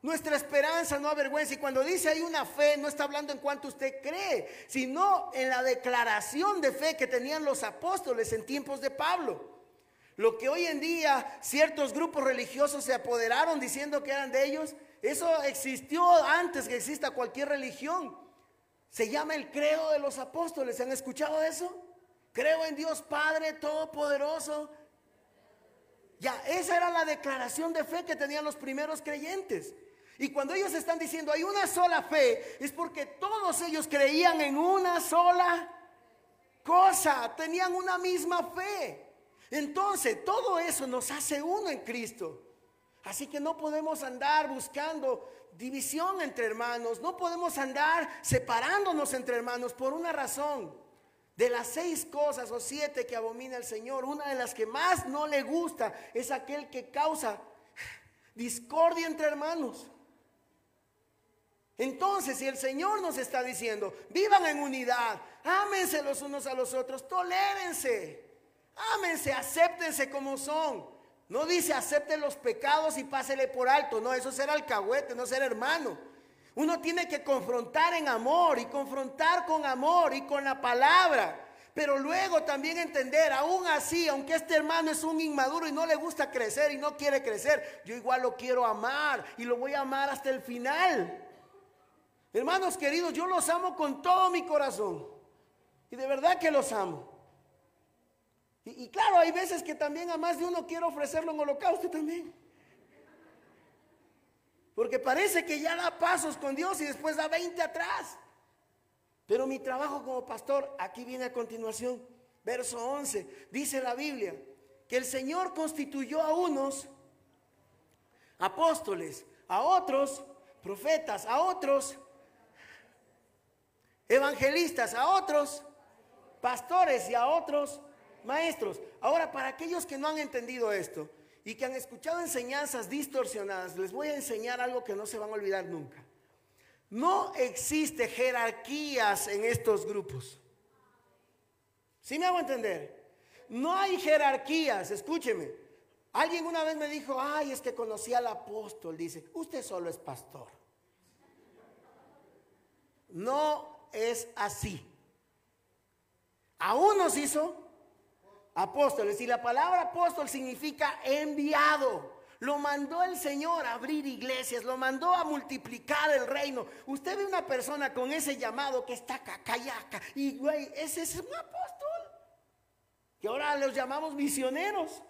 Nuestra esperanza no avergüenza. Y cuando dice hay una fe, no está hablando en cuanto usted cree, sino en la declaración de fe que tenían los apóstoles en tiempos de Pablo. Lo que hoy en día ciertos grupos religiosos se apoderaron diciendo que eran de ellos, eso existió antes que exista cualquier religión. Se llama el credo de los apóstoles. ¿Se han escuchado eso? Creo en Dios Padre Todopoderoso. Ya, esa era la declaración de fe que tenían los primeros creyentes. Y cuando ellos están diciendo hay una sola fe, es porque todos ellos creían en una sola cosa, tenían una misma fe. Entonces, todo eso nos hace uno en Cristo. Así que no podemos andar buscando división entre hermanos, no podemos andar separándonos entre hermanos por una razón. De las seis cosas o siete que abomina el Señor, una de las que más no le gusta es aquel que causa discordia entre hermanos. Entonces, si el Señor nos está diciendo, vivan en unidad, ámense los unos a los otros, tolérense. Ámense, acéptense como son. No dice acepten los pecados y pásele por alto. No, eso será alcahuete, no ser hermano. Uno tiene que confrontar en amor y confrontar con amor y con la palabra. Pero luego también entender, aún así, aunque este hermano es un inmaduro y no le gusta crecer y no quiere crecer, yo igual lo quiero amar y lo voy a amar hasta el final. Hermanos queridos, yo los amo con todo mi corazón. Y de verdad que los amo. Y, claro, hay veces que también a más de uno quiero ofrecerlo en holocausto también. Porque parece que ya da pasos con Dios y después da 20 atrás. Pero mi trabajo como pastor, aquí viene a continuación, verso 11, dice la Biblia, que el Señor constituyó a unos apóstoles, a otros profetas, a otros evangelistas, a otros pastores y a otros maestros. Ahora, para aquellos que no han entendido esto, y que han escuchado enseñanzas distorsionadas, les voy a enseñar algo que no se van a olvidar nunca. No existe jerarquías en estos grupos. ¿Sí me hago entender? No hay jerarquías, escúcheme. Alguien una vez me dijo, ay, es que conocí al apóstol. Dice, usted solo es pastor. No es así. A unos hizo apóstoles. Y la palabra apóstol significa enviado. Lo mandó el Señor a abrir iglesias, lo mandó a multiplicar el reino. Usted ve una persona con ese llamado que está cacayaca y güey, ese es un apóstol. Que ahora los llamamos misioneros.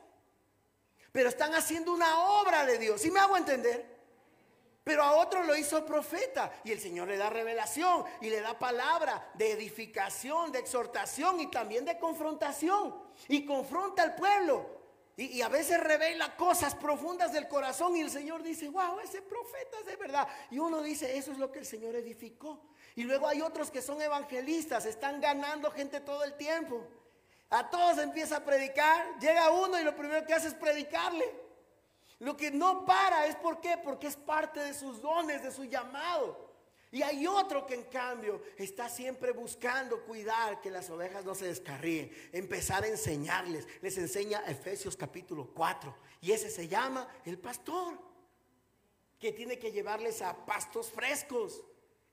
Pero están haciendo una obra de Dios. ¿Sí me hago entender? Pero a otro lo hizo profeta y el Señor le da revelación y le da palabra de edificación, de exhortación y también de confrontación. Y confronta al pueblo. Y, a veces revela cosas profundas del corazón y el Señor dice, wow, ese profeta es de verdad. Y uno dice, eso es lo que el Señor edificó. Y luego hay otros que son evangelistas, están ganando gente todo el tiempo. A todos empieza a predicar, llega uno y lo primero que hace es predicarle. Lo que no para es por porque es parte de sus dones, de su llamado. Y hay otro que en cambio está siempre buscando cuidar que las ovejas no se descarríen, empezar a enseñarles. Les enseña Efesios capítulo 4 y ese se llama el pastor, que tiene que llevarles a pastos frescos,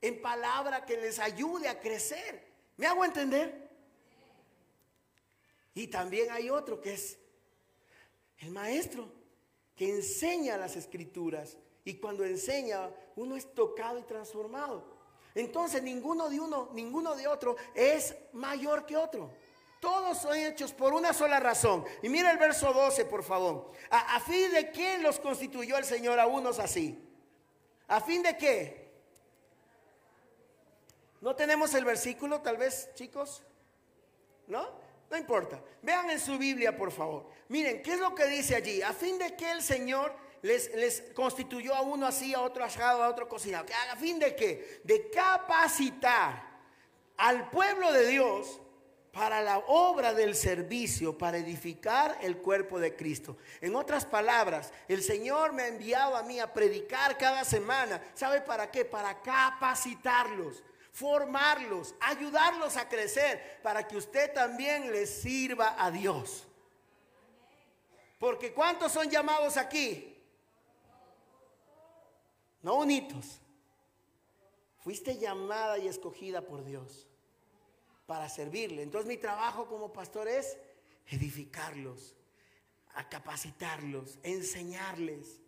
en palabra que les ayude a crecer. ¿Me hago entender? Y también hay otro que es el maestro que enseña las escrituras y cuando enseña uno es tocado y transformado. Entonces ninguno de uno, ninguno de otro es mayor que otro. Todos son hechos por una sola razón. Y mira el verso 12, por favor. A, fin de qué los constituyó el Señor a unos así. ¿A fin de qué? ¿No tenemos el versículo, tal vez, chicos? ¿No? No importa. Vean en su Biblia, por favor. Miren, ¿qué es lo que dice allí? A fin de que el Señor les, les constituyó a uno así, a otro asado, a otro cocinado. ¿A fin de qué? De capacitar al pueblo de Dios para la obra del servicio, para edificar el cuerpo de Cristo. En otras palabras, el Señor me ha enviado a mí a predicar cada semana. ¿Sabe para qué? Para capacitarlos formarlos, ayudarlos a crecer para que usted también les sirva a Dios. Porque ¿cuántos son llamados aquí? No unitos. Fuiste llamada y escogida por Dios para servirle. Entonces mi trabajo como pastor es edificarlos, a capacitarlos, enseñarles,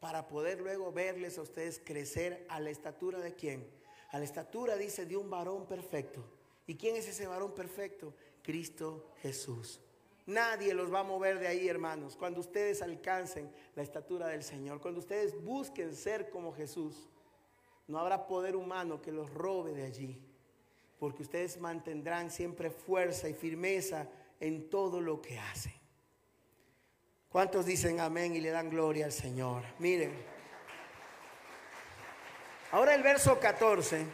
para poder luego verles a ustedes crecer a la estatura de quién? A la estatura, dice, de un varón perfecto. ¿Y quién es ese varón perfecto? Cristo Jesús. Nadie los va a mover de ahí, hermanos. Cuando ustedes alcancen la estatura del Señor, cuando ustedes busquen ser como Jesús, no habrá poder humano que los robe de allí. Porque ustedes mantendrán siempre fuerza y firmeza en todo lo que hacen. ¿Cuántos dicen amén y le dan gloria al Señor? Miren. Ahora el verso 14.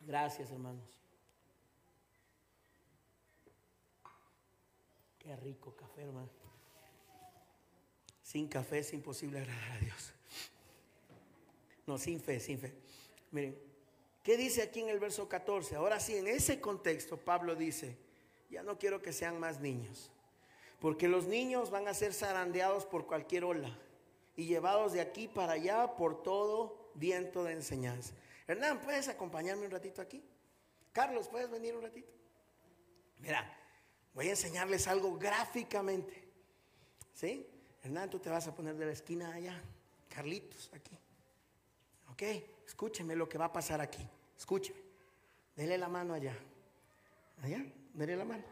Gracias, hermanos. Qué rico café, hermano. Sin café es imposible agradar a Dios. No, sin fe, sin fe. Miren, ¿qué dice aquí en el verso 14? Ahora sí, en ese contexto Pablo dice, ya no quiero que sean más niños, porque los niños van a ser zarandeados por cualquier ola y llevados de aquí para allá por todo viento de enseñanza. Hernán, ¿puedes acompañarme un ratito aquí? Carlos, ¿puedes venir un ratito? Mira, voy a enseñarles algo gráficamente. ¿Sí? Hernán, tú te vas a poner de la esquina allá. Carlitos, aquí. ¿Ok? Escúcheme lo que va a pasar aquí. Escúcheme. Dele la mano allá. Allá, dele la mano.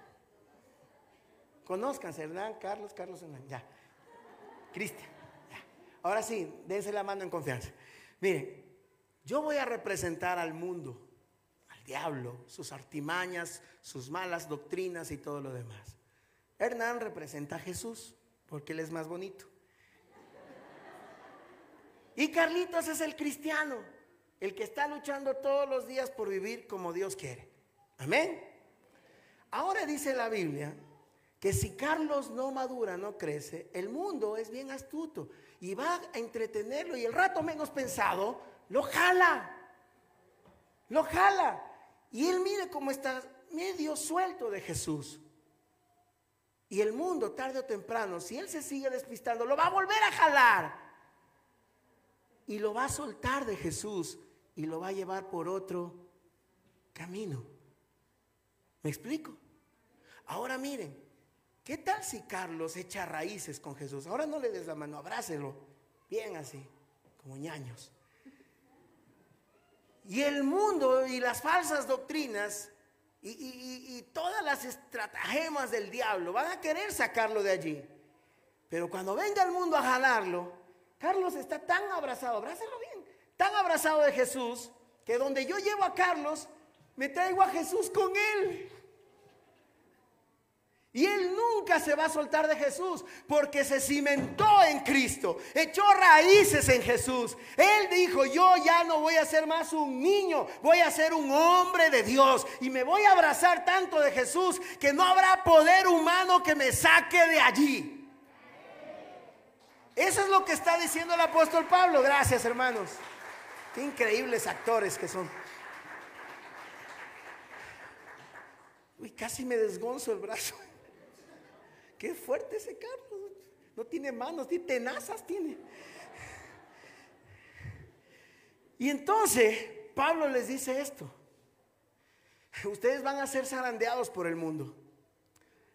Conozcanse, Hernán, Carlos, Carlos Hernán. Ya. Cristian. Ahora sí, dense la mano en confianza. Miren, yo voy a representar al mundo, al diablo, sus artimañas, sus malas doctrinas y todo lo demás. Hernán representa a Jesús, porque él es más bonito. Y Carlitos es el cristiano, el que está luchando todos los días por vivir como Dios quiere. Amén. Ahora dice la Biblia que si Carlos no madura, no crece, el mundo es bien astuto y va a entretenerlo y el rato menos pensado lo jala. Lo jala. Y él mire cómo está medio suelto de Jesús. Y el mundo, tarde o temprano, si él se sigue despistando, lo va a volver a jalar. Y lo va a soltar de Jesús y lo va a llevar por otro camino. ¿Me explico? Ahora miren, ¿qué tal si Carlos echa raíces con Jesús? Ahora no le des la mano, abrácelo, bien así, como ñaños. Y el mundo y las falsas doctrinas y, todas las estratagemas del diablo van a querer sacarlo de allí. Pero cuando venga el mundo a jalarlo, Carlos está tan abrazado, abrázalo bien, tan abrazado de Jesús, que donde yo llevo a Carlos, me traigo a Jesús con él. Y él nunca se va a soltar de Jesús porque se cimentó en Cristo, echó raíces en Jesús. Él dijo, yo ya no voy a ser más un niño, voy a ser un hombre de Dios y me voy a abrazar tanto de Jesús que no habrá poder humano que me saque de allí. Eso es lo que está diciendo el apóstol Pablo. Gracias hermanos. Qué increíbles actores que son. Uy, casi me desgonzo el brazo. Qué fuerte ese Carlos. No tiene manos, tiene tenazas, tiene. Y entonces Pablo les dice esto. Ustedes van a ser zarandeados por el mundo.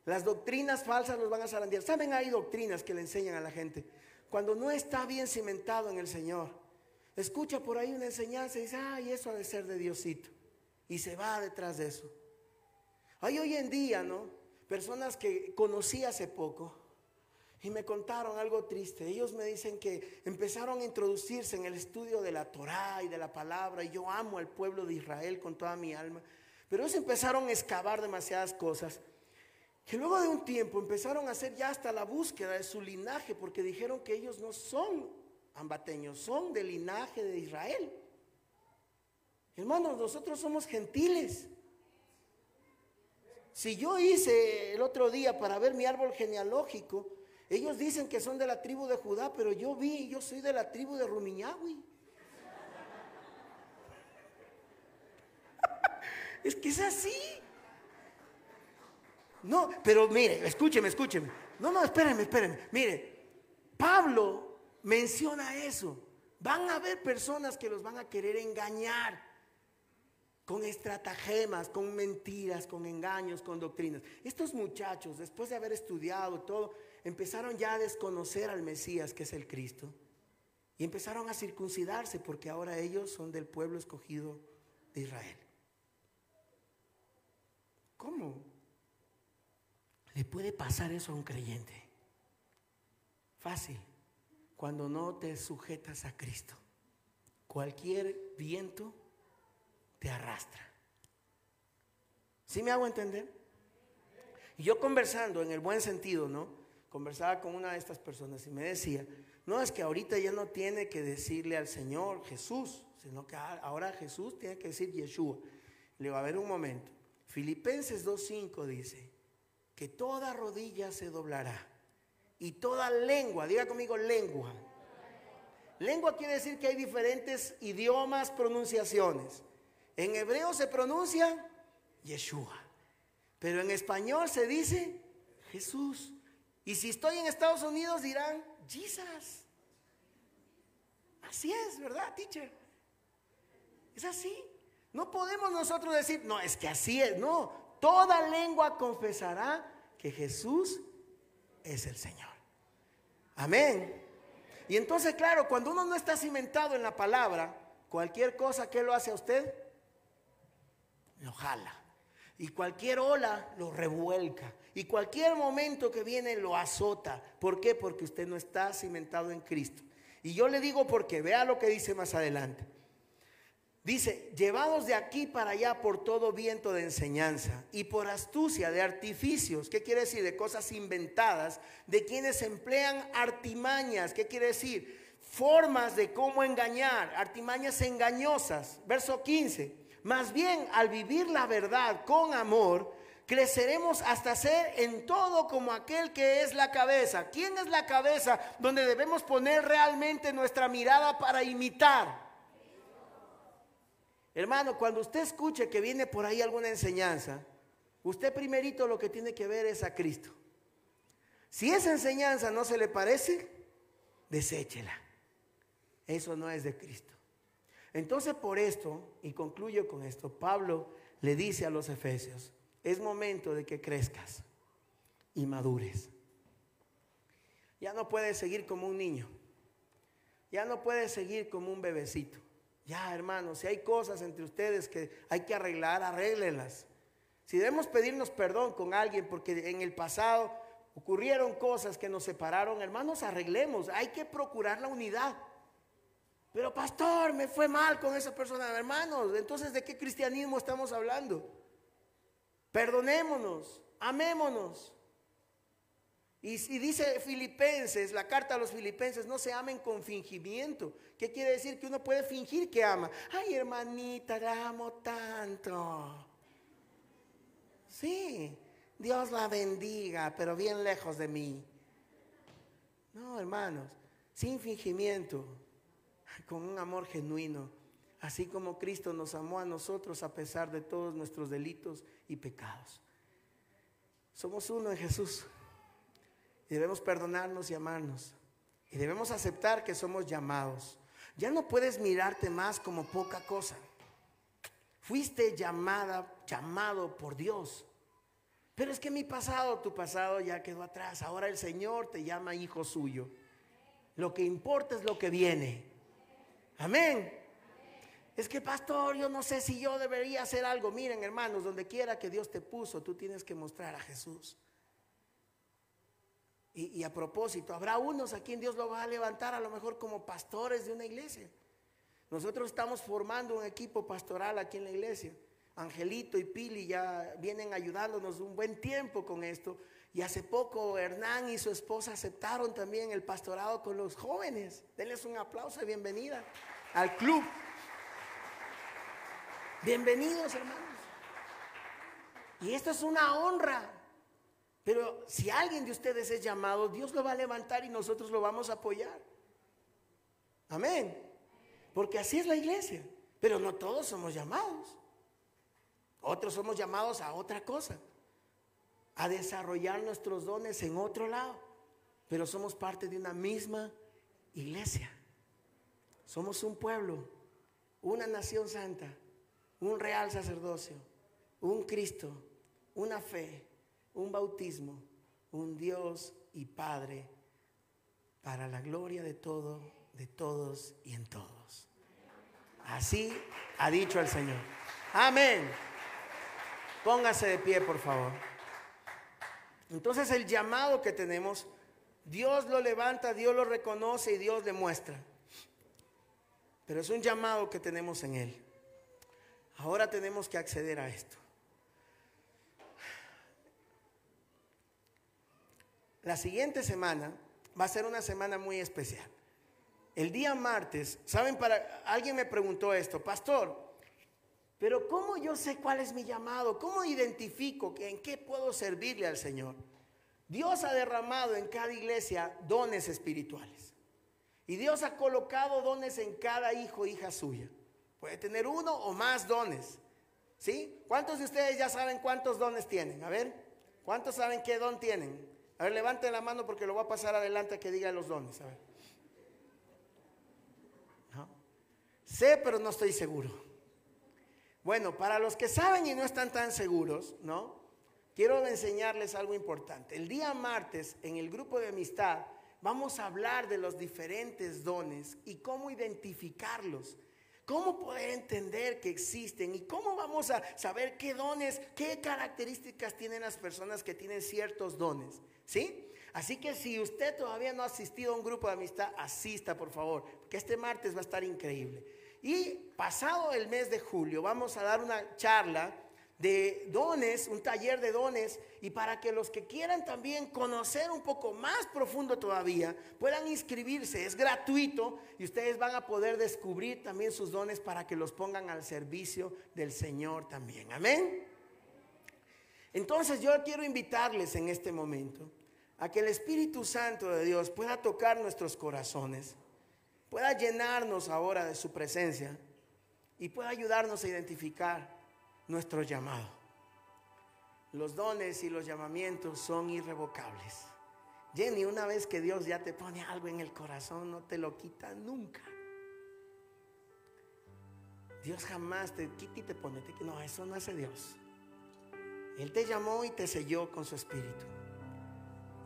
Las doctrinas falsas los van a zarandear. ¿Saben? Hay doctrinas que le enseñan a la gente. Cuando no está bien cimentado en el Señor, escucha por ahí una enseñanza y dice, ay, eso ha de ser de Diosito. Y se va detrás de eso. Hay hoy en día, ¿no? Personas que conocí hace poco y me contaron algo triste. Ellos me dicen que empezaron a introducirse en el estudio de la Torá y de la palabra y yo amo al pueblo de Israel con toda mi alma. Pero ellos empezaron a excavar demasiadas cosas que luego de un tiempo empezaron a hacer ya hasta la búsqueda de su linaje porque dijeron que ellos no son ambateños, son del linaje de Israel. Hermanos, nosotros somos gentiles. Si yo hice el otro día para ver mi árbol genealógico, ellos dicen que son de la tribu de Judá, pero yo vi, yo soy de la tribu de Rumiñahui. es que es así. No, pero mire, escúcheme, escúcheme. No, no, espérenme, espérenme. Mire, Pablo menciona eso. Van a haber personas que los van a querer engañar con estratagemas, con mentiras, con engaños, con doctrinas. Estos muchachos, después de haber estudiado todo, empezaron ya a desconocer al Mesías, que es el Cristo, y empezaron a circuncidarse porque ahora ellos son del pueblo escogido de Israel. ¿Cómo le puede pasar eso a un creyente? Fácil, cuando no te sujetas a Cristo. Cualquier viento te arrastra. ¿Sí me hago entender? Y yo conversando en el buen sentido, ¿no? Conversaba con una de estas personas y me decía, no es que ahorita ya no tiene que decirle al Señor Jesús, sino que ahora Jesús tiene que decir Yeshua. Le va a ver un momento. Filipenses 2.5 dice que toda rodilla se doblará y toda lengua, diga conmigo lengua. Lengua quiere decir que hay diferentes idiomas, pronunciaciones. En hebreo se pronuncia Yeshua, pero en español se dice Jesús. Y si estoy en Estados Unidos dirán Jesus. Así es, ¿verdad, teacher? Es así. No podemos nosotros decir, no, es que así es. No, toda lengua confesará que Jesús es el Señor. Amén. Y entonces, claro, cuando uno no está cimentado en la palabra, Cualquier cosa que lo hace a usted, lo jala. Y cualquier ola lo revuelca. Y cualquier momento que viene lo azota. ¿Por qué? Porque usted no está cimentado en Cristo. Y yo le digo porque, vea lo que dice más adelante. Dice, llevados de aquí para allá por todo viento de enseñanza y por astucia de artificios, ¿qué quiere decir? De cosas inventadas, de quienes emplean artimañas, ¿qué quiere decir? Formas de cómo engañar, artimañas engañosas. Verso 15, más bien al vivir la verdad con amor, creceremos hasta ser en todo como aquel que es la cabeza. ¿Quién es la cabeza donde debemos poner realmente nuestra mirada para imitar? Hermano, cuando usted escuche que viene por ahí alguna enseñanza, usted primerito lo que tiene que ver es a Cristo. Si esa enseñanza no se le parece, deséchela. Eso no es de Cristo. Entonces por esto, y concluyo con esto, Pablo le dice a los efesios, es momento de que crezcas y madures. Ya no puedes seguir como un niño. Ya no puedes seguir como un bebecito. Ya, hermanos, si hay cosas entre ustedes que hay que arreglar, arréglenlas. Si debemos pedirnos perdón con alguien porque en el pasado ocurrieron cosas que nos separaron, hermanos, arreglemos. Hay que procurar la unidad. Pero pastor, me fue mal con esa persona, hermanos. Entonces, ¿de qué cristianismo estamos hablando? Perdonémonos, amémonos. Y, dice Filipenses, la carta a los Filipenses, no se amen con fingimiento. ¿Qué quiere decir? Que uno puede fingir que ama. Ay, hermanita, la amo tanto. Sí, Dios la bendiga, pero bien lejos de mí. No, hermanos, sin fingimiento, con un amor genuino, así como Cristo nos amó a nosotros a pesar de todos nuestros delitos y pecados. Somos uno en Jesús. Y debemos perdonarnos y amarnos. Y debemos aceptar que somos llamados. Ya no puedes mirarte más como poca cosa. Fuiste llamada, llamado por Dios. Pero es que mi pasado, tu pasado ya quedó atrás. Ahora el Señor te llama hijo suyo. Lo que importa es lo que viene. Amén. Es que pastor, yo no sé si yo debería hacer algo. Miren hermanos, donde quiera que Dios te puso, tú tienes que mostrar a Jesús. Y, a propósito, habrá unos a quien Dios lo va a levantar a lo mejor como pastores de una iglesia. Nosotros estamos formando un equipo pastoral aquí en la iglesia. Angelito y Pili ya vienen ayudándonos un buen tiempo con esto. Y hace poco Hernán y su esposa aceptaron también el pastorado con los jóvenes. Denles un aplauso y bienvenida al club. Bienvenidos hermanos. Y esto es una honra pero si alguien de ustedes es llamado, Dios lo va a levantar y nosotros lo vamos a apoyar. Amén. Porque así es la iglesia. Pero no todos somos llamados. Otros somos llamados a otra cosa. A desarrollar nuestros dones en otro lado. Pero somos parte de una misma iglesia. Somos un pueblo, una nación santa, un real sacerdocio, un Cristo, una fe un bautismo, un Dios y Padre para la gloria de todo, de todos y en todos. Así ha dicho el Señor. Amén. Póngase de pie, por favor. Entonces el llamado que tenemos, Dios lo levanta, Dios lo reconoce y Dios le muestra. Pero es un llamado que tenemos en Él. Ahora tenemos que acceder a esto. La siguiente semana va a ser una semana muy especial. El día martes, ¿saben? Para alguien me preguntó esto, pastor, pero ¿cómo yo sé cuál es mi llamado? ¿Cómo identifico que en qué puedo servirle al Señor? Dios ha derramado en cada iglesia dones espirituales. Y Dios ha colocado dones en cada hijo, hija suya. Puede tener uno o más dones. ¿Sí? ¿Cuántos de ustedes ya saben cuántos dones tienen? A ver, ¿cuántos saben qué don tienen? A ver, levanten la mano porque lo voy a pasar adelante a que diga los dones. A ver. Sé, pero no estoy seguro. Bueno, para los que saben y no están tan seguros, ¿no? Quiero enseñarles algo importante. El día martes, en el grupo de amistad, vamos a hablar de los diferentes dones y cómo identificarlos. ¿Cómo poder entender que existen? ¿Y cómo vamos a saber qué dones, qué características tienen las personas que tienen ciertos dones? ¿Sí? Así que si usted todavía no ha asistido a un grupo de amistad, asista por favor, porque este martes va a estar increíble. Y pasado el mes de julio vamos a dar una charla de dones, un taller de dones, y para que los que quieran también conocer un poco más profundo todavía, puedan inscribirse, es gratuito y ustedes van a poder descubrir también sus dones para que los pongan al servicio del Señor también. Amén. Entonces yo quiero invitarles en este momento a que el Espíritu Santo de Dios pueda tocar nuestros corazones, pueda llenarnos ahora de su presencia y pueda ayudarnos a identificar nuestro llamado. Los dones y los llamamientos son irrevocables. Jenny, una vez que Dios ya te pone algo en el corazón, no te lo quita nunca. Dios jamás te quita y te pone. no, eso no hace Dios. Él te llamó y te selló con su espíritu.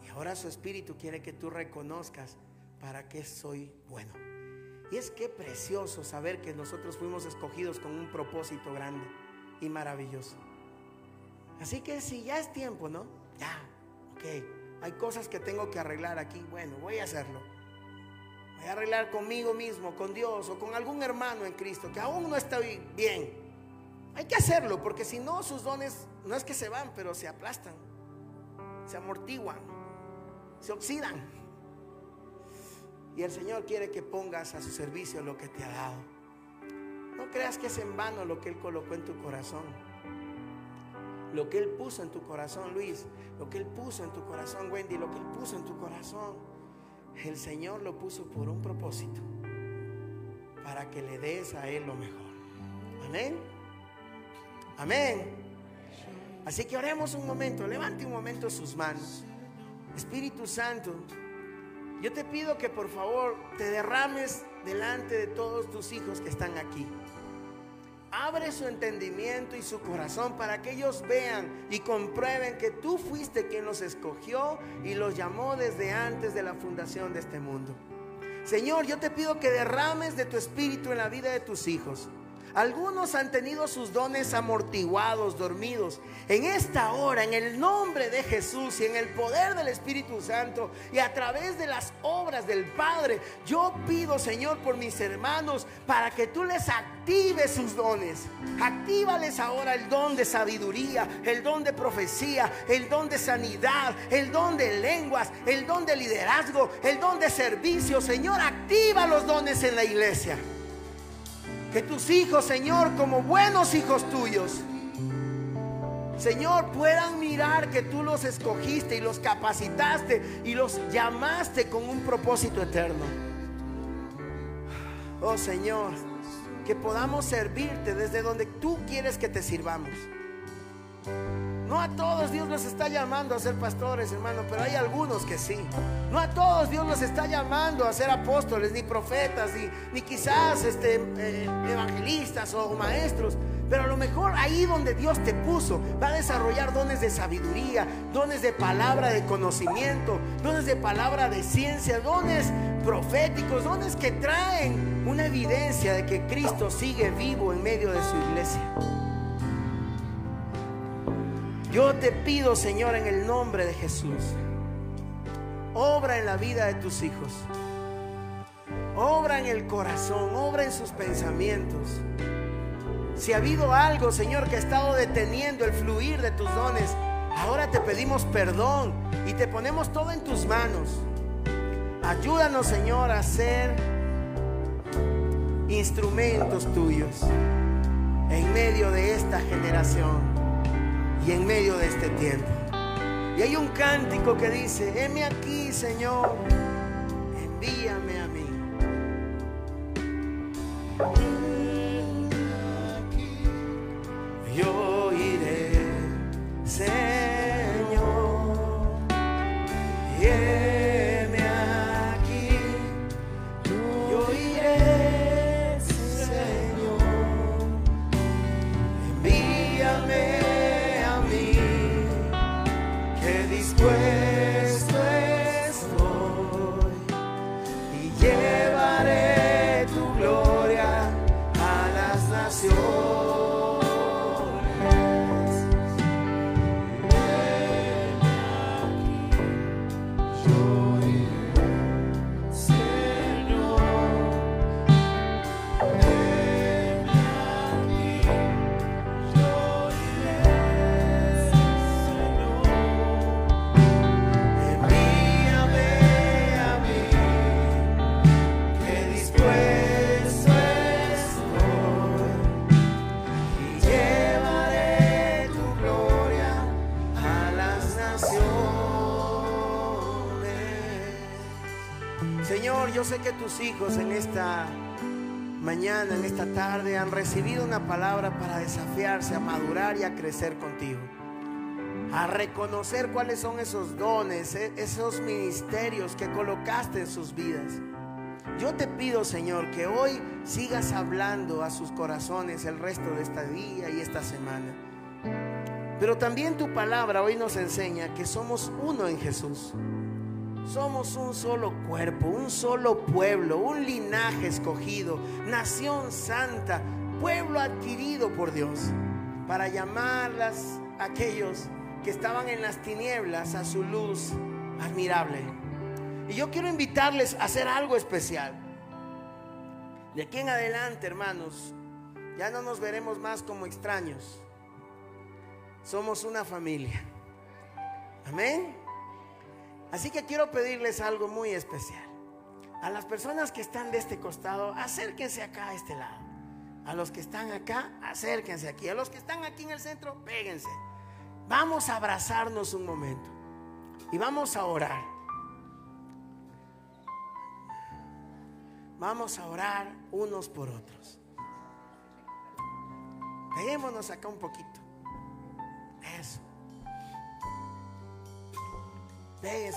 Y ahora su espíritu quiere que tú reconozcas para qué soy bueno. Y es que precioso saber que nosotros fuimos escogidos con un propósito grande y maravilloso. Así que si ya es tiempo, ¿no? Ya, ok. Hay cosas que tengo que arreglar aquí. Bueno, voy a hacerlo. Voy a arreglar conmigo mismo, con Dios o con algún hermano en Cristo que aún no está bien. Hay que hacerlo porque si no, sus dones no es que se van, pero se aplastan, se amortiguan, se oxidan. Y el Señor quiere que pongas a su servicio lo que te ha dado. No creas que es en vano lo que Él colocó en tu corazón. Lo que Él puso en tu corazón, Luis. Lo que Él puso en tu corazón, Wendy. Lo que Él puso en tu corazón. El Señor lo puso por un propósito. Para que le des a Él lo mejor. Amén. Amén. Así que oremos un momento. Levante un momento sus manos. Espíritu Santo. Yo te pido que por favor te derrames delante de todos tus hijos que están aquí. Abre su entendimiento y su corazón para que ellos vean y comprueben que tú fuiste quien los escogió y los llamó desde antes de la fundación de este mundo. Señor, yo te pido que derrames de tu espíritu en la vida de tus hijos. Algunos han tenido sus dones amortiguados, dormidos. En esta hora, en el nombre de Jesús y en el poder del Espíritu Santo y a través de las obras del Padre, yo pido, Señor, por mis hermanos, para que tú les actives sus dones. Actívales ahora el don de sabiduría, el don de profecía, el don de sanidad, el don de lenguas, el don de liderazgo, el don de servicio. Señor, activa los dones en la iglesia. Que tus hijos, Señor, como buenos hijos tuyos, Señor, puedan mirar que tú los escogiste y los capacitaste y los llamaste con un propósito eterno. Oh Señor, que podamos servirte desde donde tú quieres que te sirvamos. No a todos Dios los está llamando a ser pastores, hermano, pero hay algunos que sí. No a todos Dios los está llamando a ser apóstoles, ni profetas, ni, ni quizás este, eh, evangelistas o maestros. Pero a lo mejor ahí donde Dios te puso va a desarrollar dones de sabiduría, dones de palabra de conocimiento, dones de palabra de ciencia, dones proféticos, dones que traen una evidencia de que Cristo sigue vivo en medio de su iglesia. Yo te pido, Señor, en el nombre de Jesús, obra en la vida de tus hijos. Obra en el corazón, obra en sus pensamientos. Si ha habido algo, Señor, que ha estado deteniendo el fluir de tus dones, ahora te pedimos perdón y te ponemos todo en tus manos. Ayúdanos, Señor, a ser instrumentos tuyos en medio de esta generación y en medio de este tiempo. Y hay un cántico que dice, heme aquí, Señor, hijos en esta mañana, en esta tarde, han recibido una palabra para desafiarse a madurar y a crecer contigo. A reconocer cuáles son esos dones, e-, esos ministerios que colocaste en sus vidas. Yo te pido, Señor, que hoy sigas hablando a sus corazones el resto de este día y esta semana. Pero también tu palabra hoy nos enseña que somos uno en Jesús. Somos un solo cuerpo, un solo pueblo, un linaje escogido, nación santa, pueblo adquirido por Dios, para llamarlas aquellos que estaban en las tinieblas a su luz admirable. Y yo quiero invitarles a hacer algo especial. De aquí en adelante, hermanos, ya no nos veremos más como extraños. Somos una familia. Amén. Así que quiero pedirles algo muy especial. A las personas que están de este costado, acérquense acá a este lado. A los que están acá, acérquense aquí. A los que están aquí en el centro, péguense. Vamos a abrazarnos un momento. Y vamos a orar. Vamos a orar unos por otros. Peguémonos acá un poquito. Eso.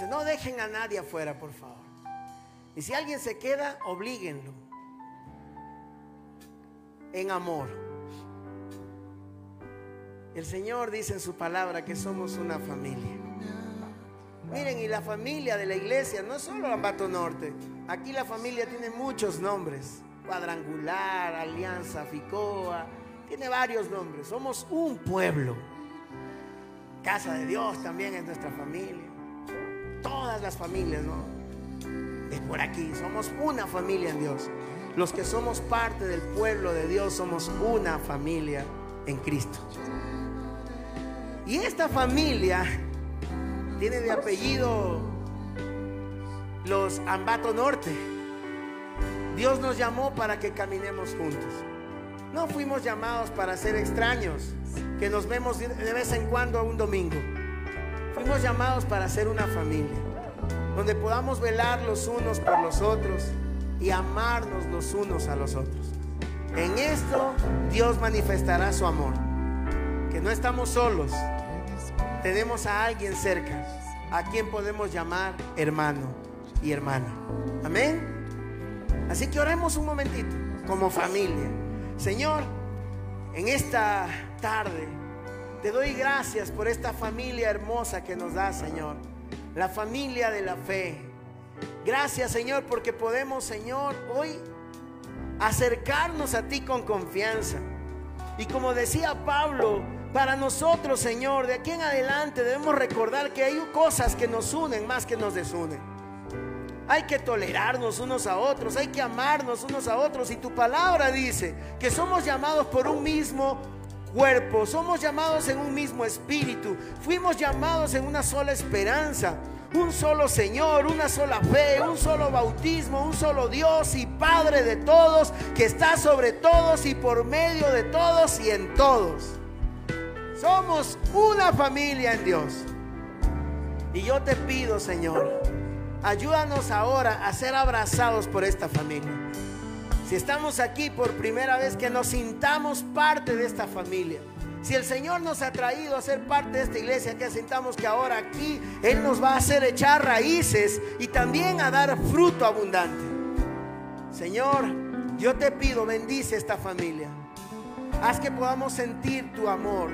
No dejen a nadie afuera, por favor. Y si alguien se queda, oblíguenlo. En amor. El Señor dice en su palabra que somos una familia. Miren, y la familia de la iglesia no solo Ambato Norte. Aquí la familia tiene muchos nombres. Cuadrangular, Alianza, Ficoa. Tiene varios nombres. Somos un pueblo. Casa de Dios también es nuestra familia todas las familias, ¿no? Es por aquí, somos una familia en Dios. Los que somos parte del pueblo de Dios somos una familia en Cristo. Y esta familia tiene de apellido los Ambato Norte. Dios nos llamó para que caminemos juntos. No fuimos llamados para ser extraños, que nos vemos de vez en cuando un domingo. Fuimos llamados para ser una familia, donde podamos velar los unos por los otros y amarnos los unos a los otros. En esto Dios manifestará su amor, que no estamos solos, tenemos a alguien cerca, a quien podemos llamar hermano y hermana. Amén. Así que oremos un momentito como familia. Señor, en esta tarde te doy gracias por esta familia hermosa que nos da, Señor. La familia de la fe. Gracias, Señor, porque podemos, Señor, hoy acercarnos a ti con confianza. Y como decía Pablo, para nosotros, Señor, de aquí en adelante debemos recordar que hay cosas que nos unen más que nos desunen. Hay que tolerarnos unos a otros, hay que amarnos unos a otros. Y tu palabra dice que somos llamados por un mismo cuerpo, somos llamados en un mismo espíritu, fuimos llamados en una sola esperanza, un solo Señor, una sola fe, un solo bautismo, un solo Dios y Padre de todos, que está sobre todos y por medio de todos y en todos. Somos una familia en Dios. Y yo te pido, Señor, ayúdanos ahora a ser abrazados por esta familia. Si estamos aquí por primera vez, que nos sintamos parte de esta familia. Si el Señor nos ha traído a ser parte de esta iglesia, que sintamos que ahora aquí Él nos va a hacer echar raíces y también a dar fruto abundante. Señor, yo te pido, bendice esta familia. Haz que podamos sentir tu amor.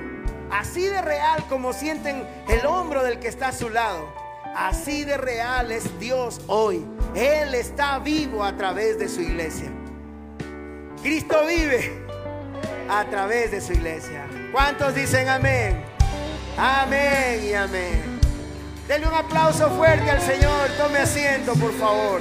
Así de real como sienten el hombro del que está a su lado. Así de real es Dios hoy. Él está vivo a través de su iglesia. Cristo vive a través de su iglesia. ¿Cuántos dicen amén? Amén y amén. Denle un aplauso fuerte al Señor. Tome asiento, por favor.